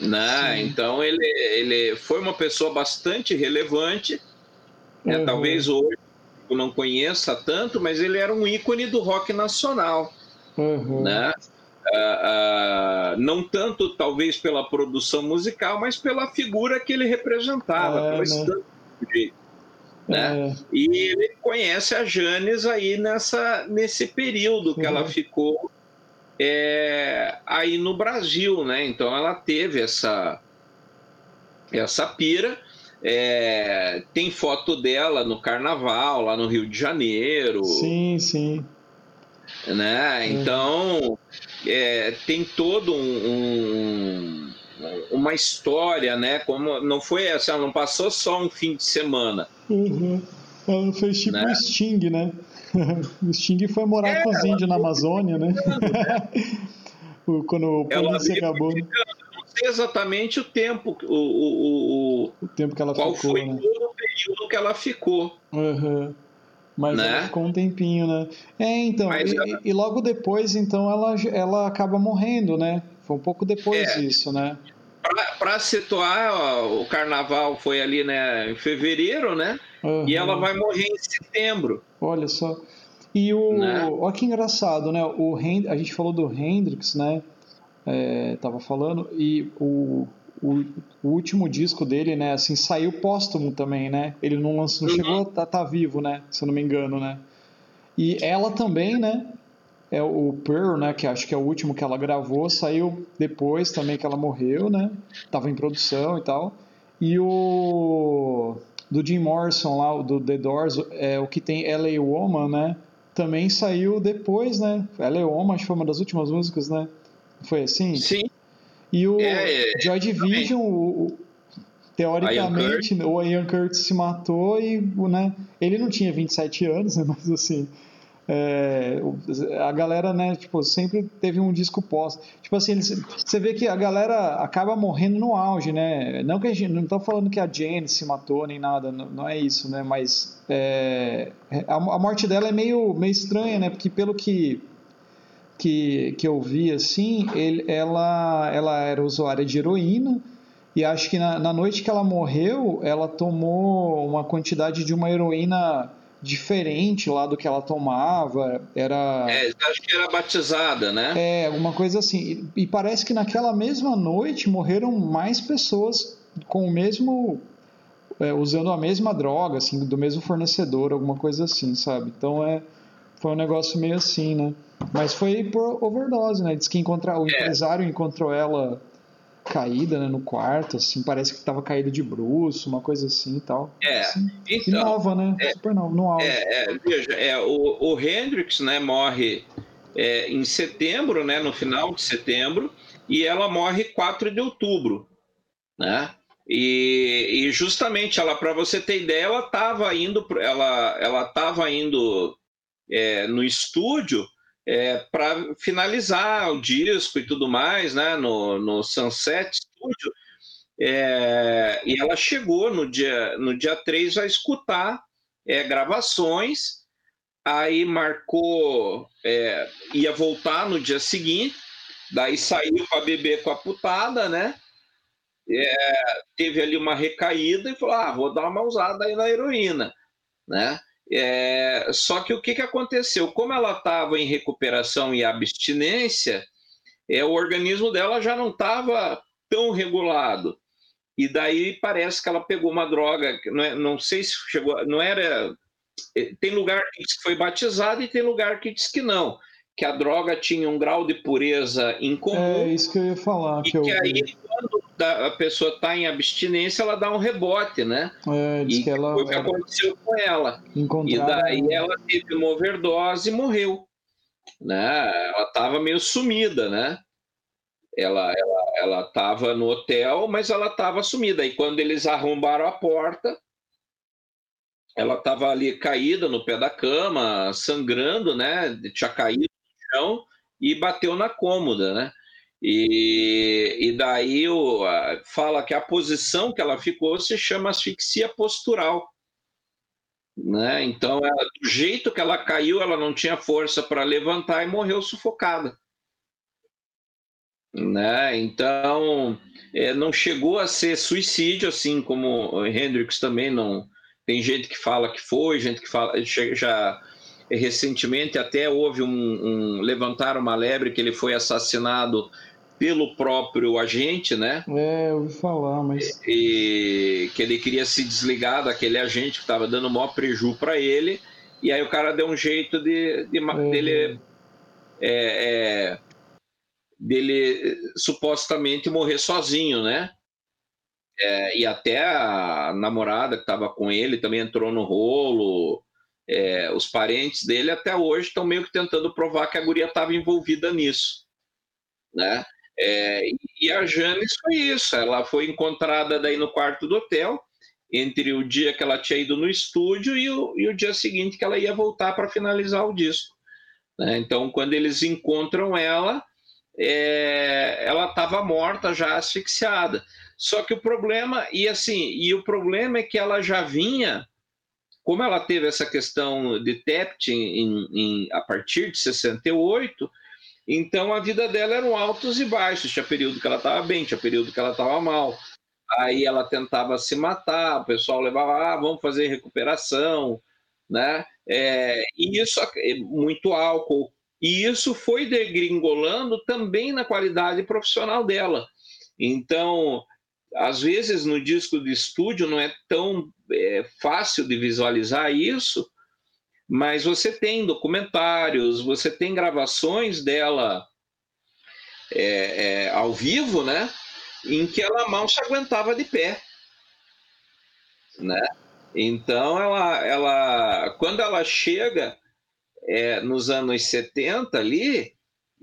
Né? Então ele, ele foi uma pessoa bastante relevante. Né? Uhum. Talvez hoje não conheça tanto, mas ele era um ícone do rock nacional. Uhum. Né? Uh, uh, não tanto talvez pela produção musical, mas pela figura que ele representava, é, né? jeito. Né? É. E ele conhece a Janes aí nessa, nesse período que uhum. ela ficou é, aí no Brasil, né? Então ela teve essa essa pira. É, tem foto dela no Carnaval lá no Rio de Janeiro. Sim, sim. Né? É. Então é, tem todo um, um, uma história, né? Como não foi assim, ela não passou só um fim de semana. Uhum. Ela fez tipo né? Sting, né? o Sting foi morar é, com os índios na Amazônia, né? Quando o polícia acabou. Né? Não sei exatamente o tempo, o, o, o, o tempo que ela qual ficou. Qual foi né? o período que ela ficou. Uhum. Mas né? ela ficou um tempinho, né? É, então, Mas, e, ela... e, logo depois, então, ela, ela acaba morrendo, né? Foi um pouco depois é, disso, né? Para situar, ó, o carnaval foi ali, né, em fevereiro, né? Uhum. E ela vai morrer em setembro. Olha só. E o. Né? Olha que engraçado, né? O Hend... A gente falou do Hendrix, né? É, tava falando, e o, o, o, último disco dele, né, assim, saiu póstumo também, né? Ele não lançou, não uhum. chegou a tá, tá vivo, né? Se eu não me engano, né? E ela também, né? É o Pearl, né? Que acho que é o último que ela gravou, saiu depois também que ela morreu, né? Tava em produção e tal. E o do Jim Morrison lá, do The Doors, é, o que tem LA Woman, né? Também saiu depois, né? LA Woman, acho que foi uma das últimas músicas, né? Foi assim? Sim. E o é, é, Joy Division, o, o, teoricamente, Ian o Ian Curtis se matou e, né? Ele não tinha 27 anos, né? Mas assim é, a galera, né, tipo, sempre teve um disco pós. Tipo assim, eles, você vê que a galera acaba morrendo no auge, né? Não que a gente, não tô falando que a Jane se matou nem nada, não, não é isso, né? Mas é, a, a, morte dela é meio, meio estranha, né? Porque pelo que que, que eu vi assim, ele, ela, ela era usuária de heroína. E acho que na, na noite que ela morreu, ela tomou uma quantidade de uma heroína diferente lá do que ela tomava. Era. É, acho que era batizada, né? É, alguma coisa assim. E, e parece que naquela mesma noite morreram mais pessoas com o mesmo. É, usando a mesma droga, assim, do mesmo fornecedor, alguma coisa assim, sabe? Então é. Foi um negócio meio assim, né? Mas foi por overdose, né? Diz que encontra, o é. empresário encontrou ela caída né, no quarto, assim, parece que estava caída de bruxo, uma coisa assim e tal. É, assim, então, nova, né? É, Super nova, no auge. É, é, veja, é, o, o Hendrix, né, morre é, em setembro, né, no final de setembro, e ela morre 4 de outubro, né? E, e justamente ela, para você ter ideia, ela estava indo, ela, ela estava indo é, no estúdio é, para finalizar o disco e tudo mais, né, no, no Sunset Studio. É, e ela chegou no dia, no dia 3 a escutar é, gravações, aí marcou, é, ia voltar no dia seguinte, daí saiu para beber com a putada, né? É, teve ali uma recaída e falou: ah, vou dar uma usada aí na heroína, né? É, só que o que, que aconteceu? Como ela estava em recuperação e abstinência, é, o organismo dela já não estava tão regulado. E daí parece que ela pegou uma droga, não, é, não sei se chegou, não era. É, tem lugar que diz que foi batizado e tem lugar que diz que não que a droga tinha um grau de pureza incomum. É isso que eu ia falar. E que, que aí, quando a pessoa está em abstinência, ela dá um rebote, né? É, diz e que ela, foi o que aconteceu com ela. E daí ela teve uma overdose e morreu. Né? Ela estava meio sumida, né? Ela ela ela estava no hotel, mas ela estava sumida. E quando eles arrombaram a porta, ela estava ali caída no pé da cama, sangrando, né? Tinha caído e bateu na cômoda, né? E, e daí o, fala que a posição que ela ficou se chama asfixia postural. Né? Então, ela, do jeito que ela caiu, ela não tinha força para levantar e morreu sufocada. Né? Então, é, não chegou a ser suicídio, assim como Hendrix também não. Tem gente que fala que foi, gente que fala já recentemente até houve um, um levantar uma lebre que ele foi assassinado pelo próprio agente, né? É, eu ouvi falar, mas e, que ele queria se desligar daquele agente que estava dando maior preju para ele e aí o cara deu um jeito de, de é. dele é, é, dele supostamente morrer sozinho, né? É, e até a namorada que estava com ele também entrou no rolo é, os parentes dele até hoje estão meio que tentando provar que a guria estava envolvida nisso, né? É, e a Janis foi isso, ela foi encontrada daí no quarto do hotel, entre o dia que ela tinha ido no estúdio e o, e o dia seguinte que ela ia voltar para finalizar o disco. Né? Então, quando eles encontram ela, é, ela estava morta, já asfixiada. Só que o problema, e assim, e o problema é que ela já vinha como ela teve essa questão de TEPT em, em, a partir de 68, então a vida dela eram altos e baixos. Tinha período que ela estava bem, tinha período que ela estava mal. Aí ela tentava se matar, o pessoal levava, ah, vamos fazer recuperação, né? É, e isso é muito álcool. E isso foi degringolando também na qualidade profissional dela. Então, às vezes no disco de estúdio não é tão é, fácil de visualizar isso, mas você tem documentários, você tem gravações dela é, é, ao vivo, né? Em que ela mal se aguentava de pé, né? Então ela, ela quando ela chega é, nos anos 70 ali,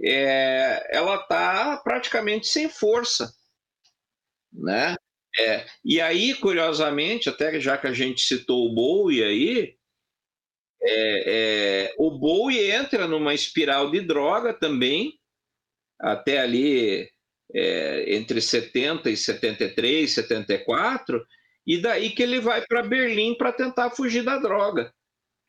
é, ela está praticamente sem força né? É, e aí, curiosamente, até já que a gente citou o Bowie aí, é, é, o Bowie entra numa espiral de droga também, até ali é, entre 70 e 73, 74, e daí que ele vai para Berlim para tentar fugir da droga,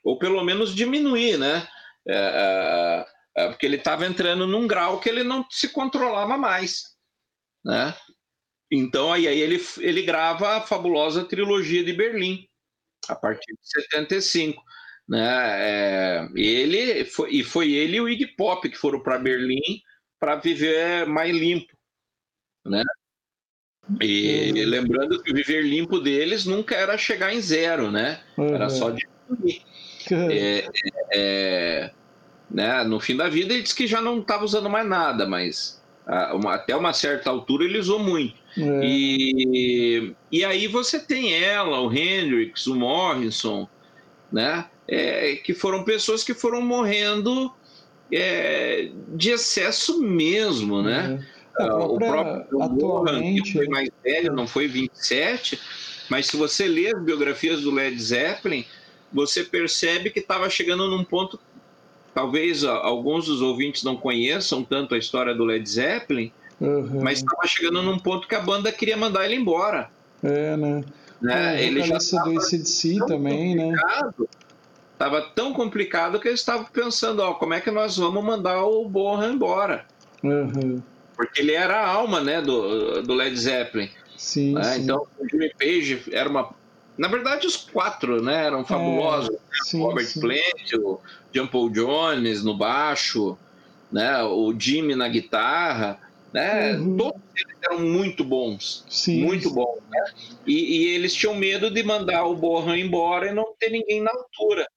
ou pelo menos diminuir, né? É, é, porque ele estava entrando num grau que ele não se controlava mais, né? Então aí, aí ele, ele grava a fabulosa trilogia de Berlim, a partir de 75. né? É, ele foi, e foi ele e o Iggy Pop que foram para Berlim para viver mais limpo, né? E uhum. lembrando que o viver limpo deles nunca era chegar em zero, né? Uhum. Era só diminuir. Uhum. É, é, né? No fim da vida ele disse que já não estava usando mais nada, mas uma, até uma certa altura ele usou muito. É. E, e aí você tem ela, o Hendrix, o Morrison, né? É, que foram pessoas que foram morrendo é, de excesso mesmo, né? É. o próprio atualmente... que foi mais velho, não foi 27, mas se você lê as biografias do Led Zeppelin, você percebe que estava chegando num ponto talvez alguns dos ouvintes não conheçam tanto a história do Led Zeppelin, uhum. mas estava chegando num ponto que a banda queria mandar ele embora. É, né? né? É, ele já do ACDC também, né? Estava tão complicado que eles estavam pensando, ó, como é que nós vamos mandar o Bonham embora? Uhum. Porque ele era a alma, né, do, do Led Zeppelin. Sim, né? sim. Então, o Jimmy Page era uma na verdade, os quatro né, eram fabulosos. É, sim, Robert sim. Plant, o John Paul Jones no baixo, né, o Jimmy na guitarra. Né, uhum. Todos eles eram muito bons. Sim, muito bons. Né? E, e, eles tinham medo de mandar o Borran embora e não ter ninguém na altura.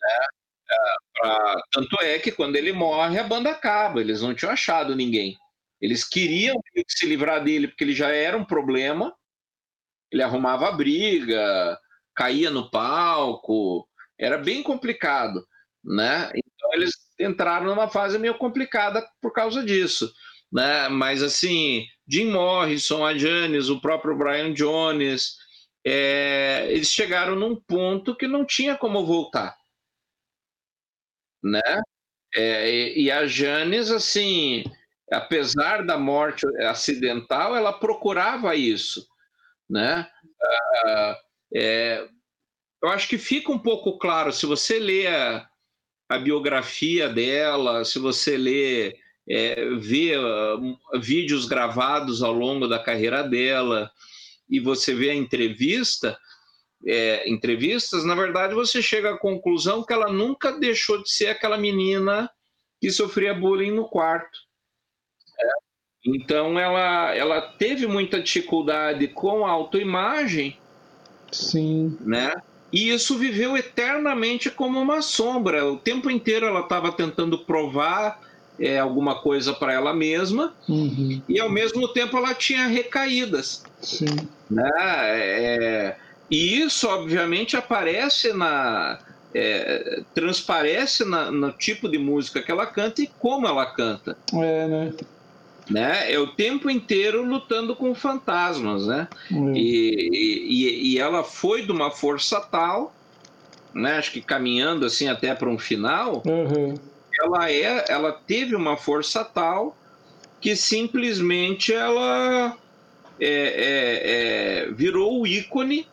Né? É, pra, tanto é que quando ele morre, a banda acaba. Eles não tinham achado ninguém. Eles queriam se livrar dele porque ele já era um problema ele arrumava briga, caía no palco, era bem complicado, né? Então eles entraram numa fase meio complicada por causa disso, né? Mas assim, Jim Morrison, a Janis, o próprio Brian Jones, é, eles chegaram num ponto que não tinha como voltar, né? É, e a Janis, assim, apesar da morte acidental, ela procurava isso né? Uh, é, eu acho que fica um pouco claro se você lê a, a biografia dela, se você lê, é, vê uh, vídeos gravados ao longo da carreira dela e você vê a entrevista, é, entrevistas, na verdade você chega à conclusão que ela nunca deixou de ser aquela menina que sofria bullying no quarto. É. Então ela, ela teve muita dificuldade com a autoimagem. Sim. Né? E isso viveu eternamente como uma sombra. O tempo inteiro ela estava tentando provar é, alguma coisa para ela mesma uhum. e ao mesmo tempo ela tinha recaídas. Sim. Né? É, e isso obviamente aparece na é, transparece na, no tipo de música que ela canta e como ela canta. É, né? Né? É o tempo inteiro lutando com fantasmas, né? Uhum. E, e, e, ela foi de uma força tal, né? Acho que caminhando assim até para um final, uhum. ela é, ela teve uma força tal que simplesmente ela é, é, é, virou o ícone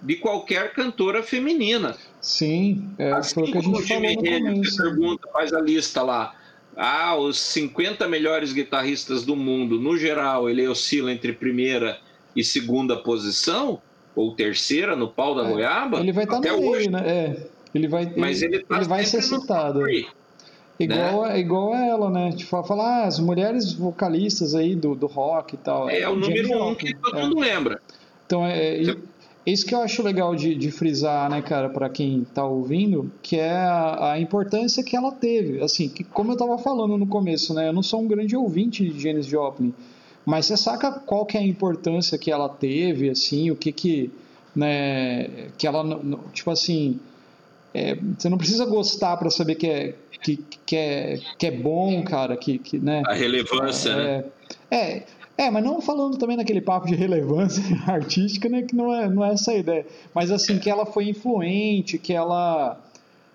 de qualquer cantora feminina. Sim, é, assim foi o que a gente falou pergunta, faz a lista lá ah, os 50 melhores guitarristas do mundo, no geral, ele oscila entre primeira e segunda posição, ou terceira no pau da é, goiaba. Ele vai estar tá no meio, hoje. né? É, ele vai, Mas ele, ele, tá ele vai ser citado. Igual, né? igual a ela, né? Tipo, falar ah, as mulheres vocalistas aí do, do rock e tal. É, é o número um que todo é. mundo lembra. Então, é, é isso que eu acho legal de, de frisar, né, cara, para quem está ouvindo, que é a, a, importância que ela teve. Assim, que, como eu estava falando no começo, né, eu não sou um grande ouvinte de Janis Joplin, mas você saca qual que é a importância que ela teve, assim, o que que, né, que ela, tipo assim, é, você não precisa gostar para saber que é, que, que, é, que é bom, cara, que, que né? A relevância, é, né? É, é, mas não falando também naquele papo de relevância artística, né, que não é, não é essa a ideia. Mas assim, que ela foi influente, que ela.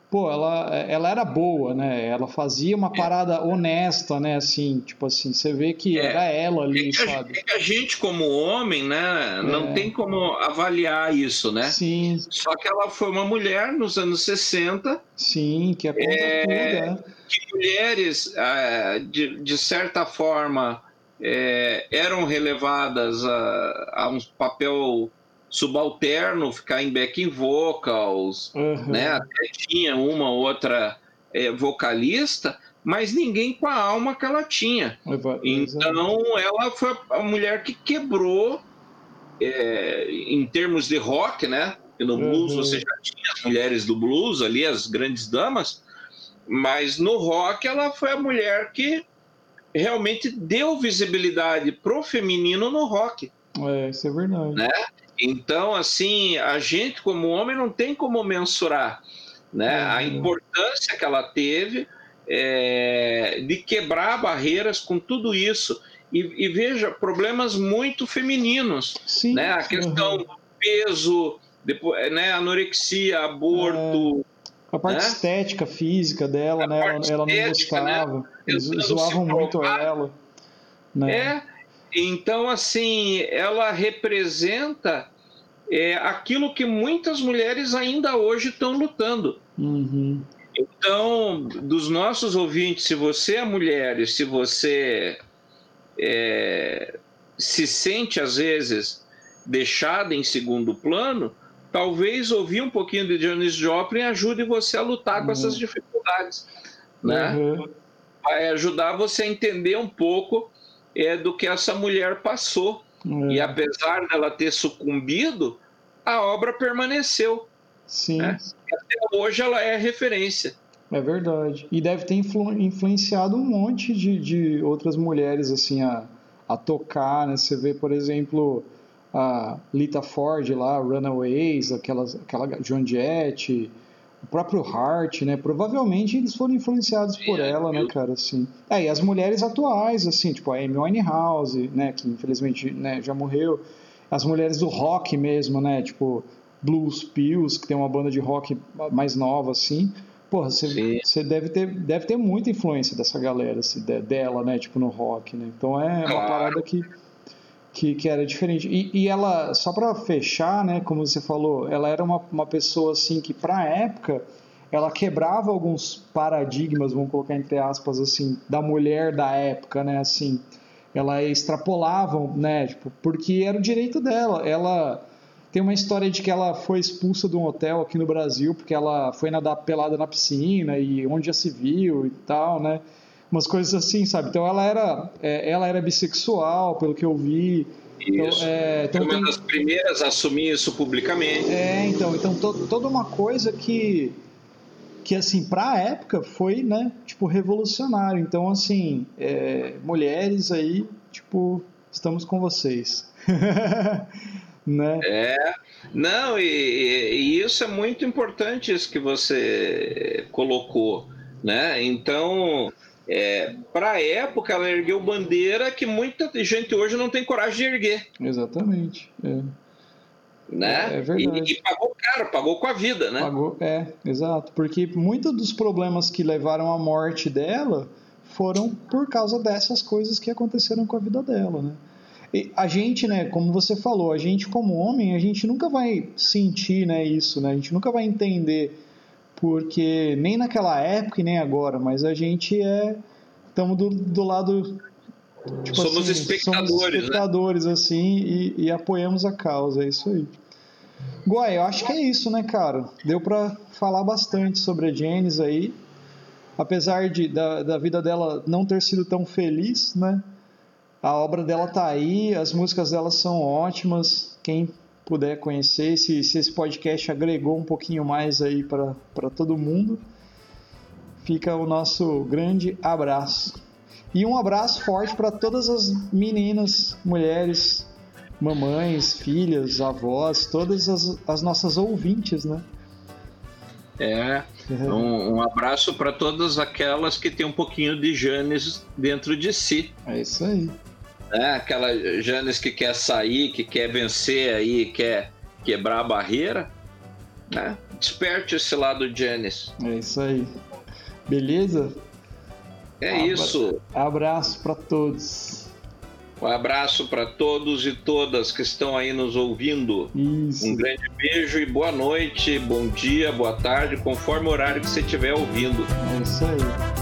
Pô, ela, ela era boa, né? Ela fazia uma parada honesta, né? Assim, tipo assim, você vê que é. era ela ali, é sabe? É que a gente, como homem, né, não é. tem como avaliar isso, né? Sim. Só que ela foi uma mulher nos anos 60. Sim, que é é, tudo, é. Que mulheres, ah, de, de certa forma é, eram relevadas a, a, um papel subalterno, ficar em backing vocals, uhum. né? Até tinha uma outra é, vocalista, mas ninguém com a alma que ela tinha. Então, ela foi a mulher que quebrou, é, em termos de rock, né? E no blues uhum. você já tinha as mulheres do blues ali, as grandes damas, mas no rock ela foi a mulher que realmente deu visibilidade pro feminino no rock. É, isso é verdade. Né? Então, assim, a gente como homem não tem como mensurar né? Uhum. a importância que ela teve é, de quebrar barreiras com tudo isso. E, e, veja, problemas muito femininos. Sim, né? A questão uhum. do peso, depois, né? anorexia, aborto. É. A parte né? estética, física dela, né? Ela, ela, não gostava. Né? Eles zoavam muito ela. Né? É. Então, assim, ela representa é, aquilo que muitas mulheres ainda hoje estão lutando. Uhum. Então, dos nossos ouvintes, se você é mulher e se você é, se sente, às vezes, deixada em segundo plano, talvez ouvir um pouquinho de Janis Joplin ajude você a lutar uhum. com essas dificuldades. Né? Uhum. Vai ajudar você a entender um pouco é, do que essa mulher passou. Uhum. E apesar dela ter sucumbido, a obra permaneceu. Sim. Né? Até hoje ela é referência. É verdade. E deve ter influ influenciado um monte de, de outras mulheres assim a, a tocar, né? Você vê, por exemplo, a Lita Ford lá, Runaways, aquelas, aquela Joan Jett, o próprio Hart, né? Provavelmente eles foram influenciados por é, ela, né, cara, assim. É, e as mulheres atuais, assim, tipo a Amy Winehouse, né, que infelizmente né, já morreu. As mulheres do rock mesmo, né, tipo Blues Pills, que tem uma banda de rock mais nova, assim. Porra, você deve ter, deve ter muita influência dessa galera, assim, dela, né? Tipo, no rock, né? Então é uma parada que, que, que era diferente. E, e ela, só para fechar, né? Como você falou, ela era uma, uma pessoa, assim, que pra época ela quebrava alguns paradigmas, vamos colocar entre aspas, assim, da mulher da época, né? Assim, ela extrapolava, né? Tipo, porque era o direito dela. Ela tem uma história de que ela foi expulsa de um hotel aqui no Brasil porque ela foi nadar pelada na piscina e onde já se viu e tal, né? Umas coisas assim, sabe? Então ela era, é, ela era bissexual, pelo que eu vi. Então, isso. Então, é, então uma tem... das primeiras a assumir isso publicamente. É, então, então to, toda uma coisa que que assim para a época foi, né, tipo revolucionário. Então assim, é, mulheres aí, tipo, estamos com vocês. né? É, não, e, e, isso é muito importante isso que você colocou, né? Então, é, para a época, ela ergueu bandeira que muita gente hoje não tem coragem de erguer. Exatamente. É. Né? É, é verdade. E, e, pagou caro, pagou com a vida, né? Pagou, é, exato. Porque muitos dos problemas que levaram à morte dela foram por causa dessas coisas que aconteceram com a vida dela, né? a gente, né, como você falou, a gente como homem, a gente nunca vai sentir, né, isso, né? A gente nunca vai entender porque nem naquela época e nem agora, mas a gente é estamos do, do lado tipo somos assim, espectadores, somos espectadores né? assim e, e, apoiamos a causa, é isso aí. Guai, eu acho que é isso, né, cara? Deu para falar bastante sobre a Janice aí, apesar de da, da vida dela não ter sido tão feliz, né? A obra dela tá aí, as músicas dela são ótimas. Quem puder conhecer, se, se esse podcast agregou um pouquinho mais aí para todo mundo, fica o nosso grande abraço. E um abraço forte para todas as meninas, mulheres, mamães, filhas, avós, todas as, as nossas ouvintes, né? É, um, um abraço para todas aquelas que têm um pouquinho de Janes dentro de si. É isso aí né? Aquela Janis que quer sair, que quer vencer aí, quer quebrar a barreira, né? Desperte esse lado Janis. É isso aí. Beleza? É Abra... isso. Abraço para todos. Um abraço para todos e todas que estão aí nos ouvindo. Isso. Um grande beijo e boa noite, bom dia, boa tarde, conforme o horário que você estiver ouvindo. É isso aí.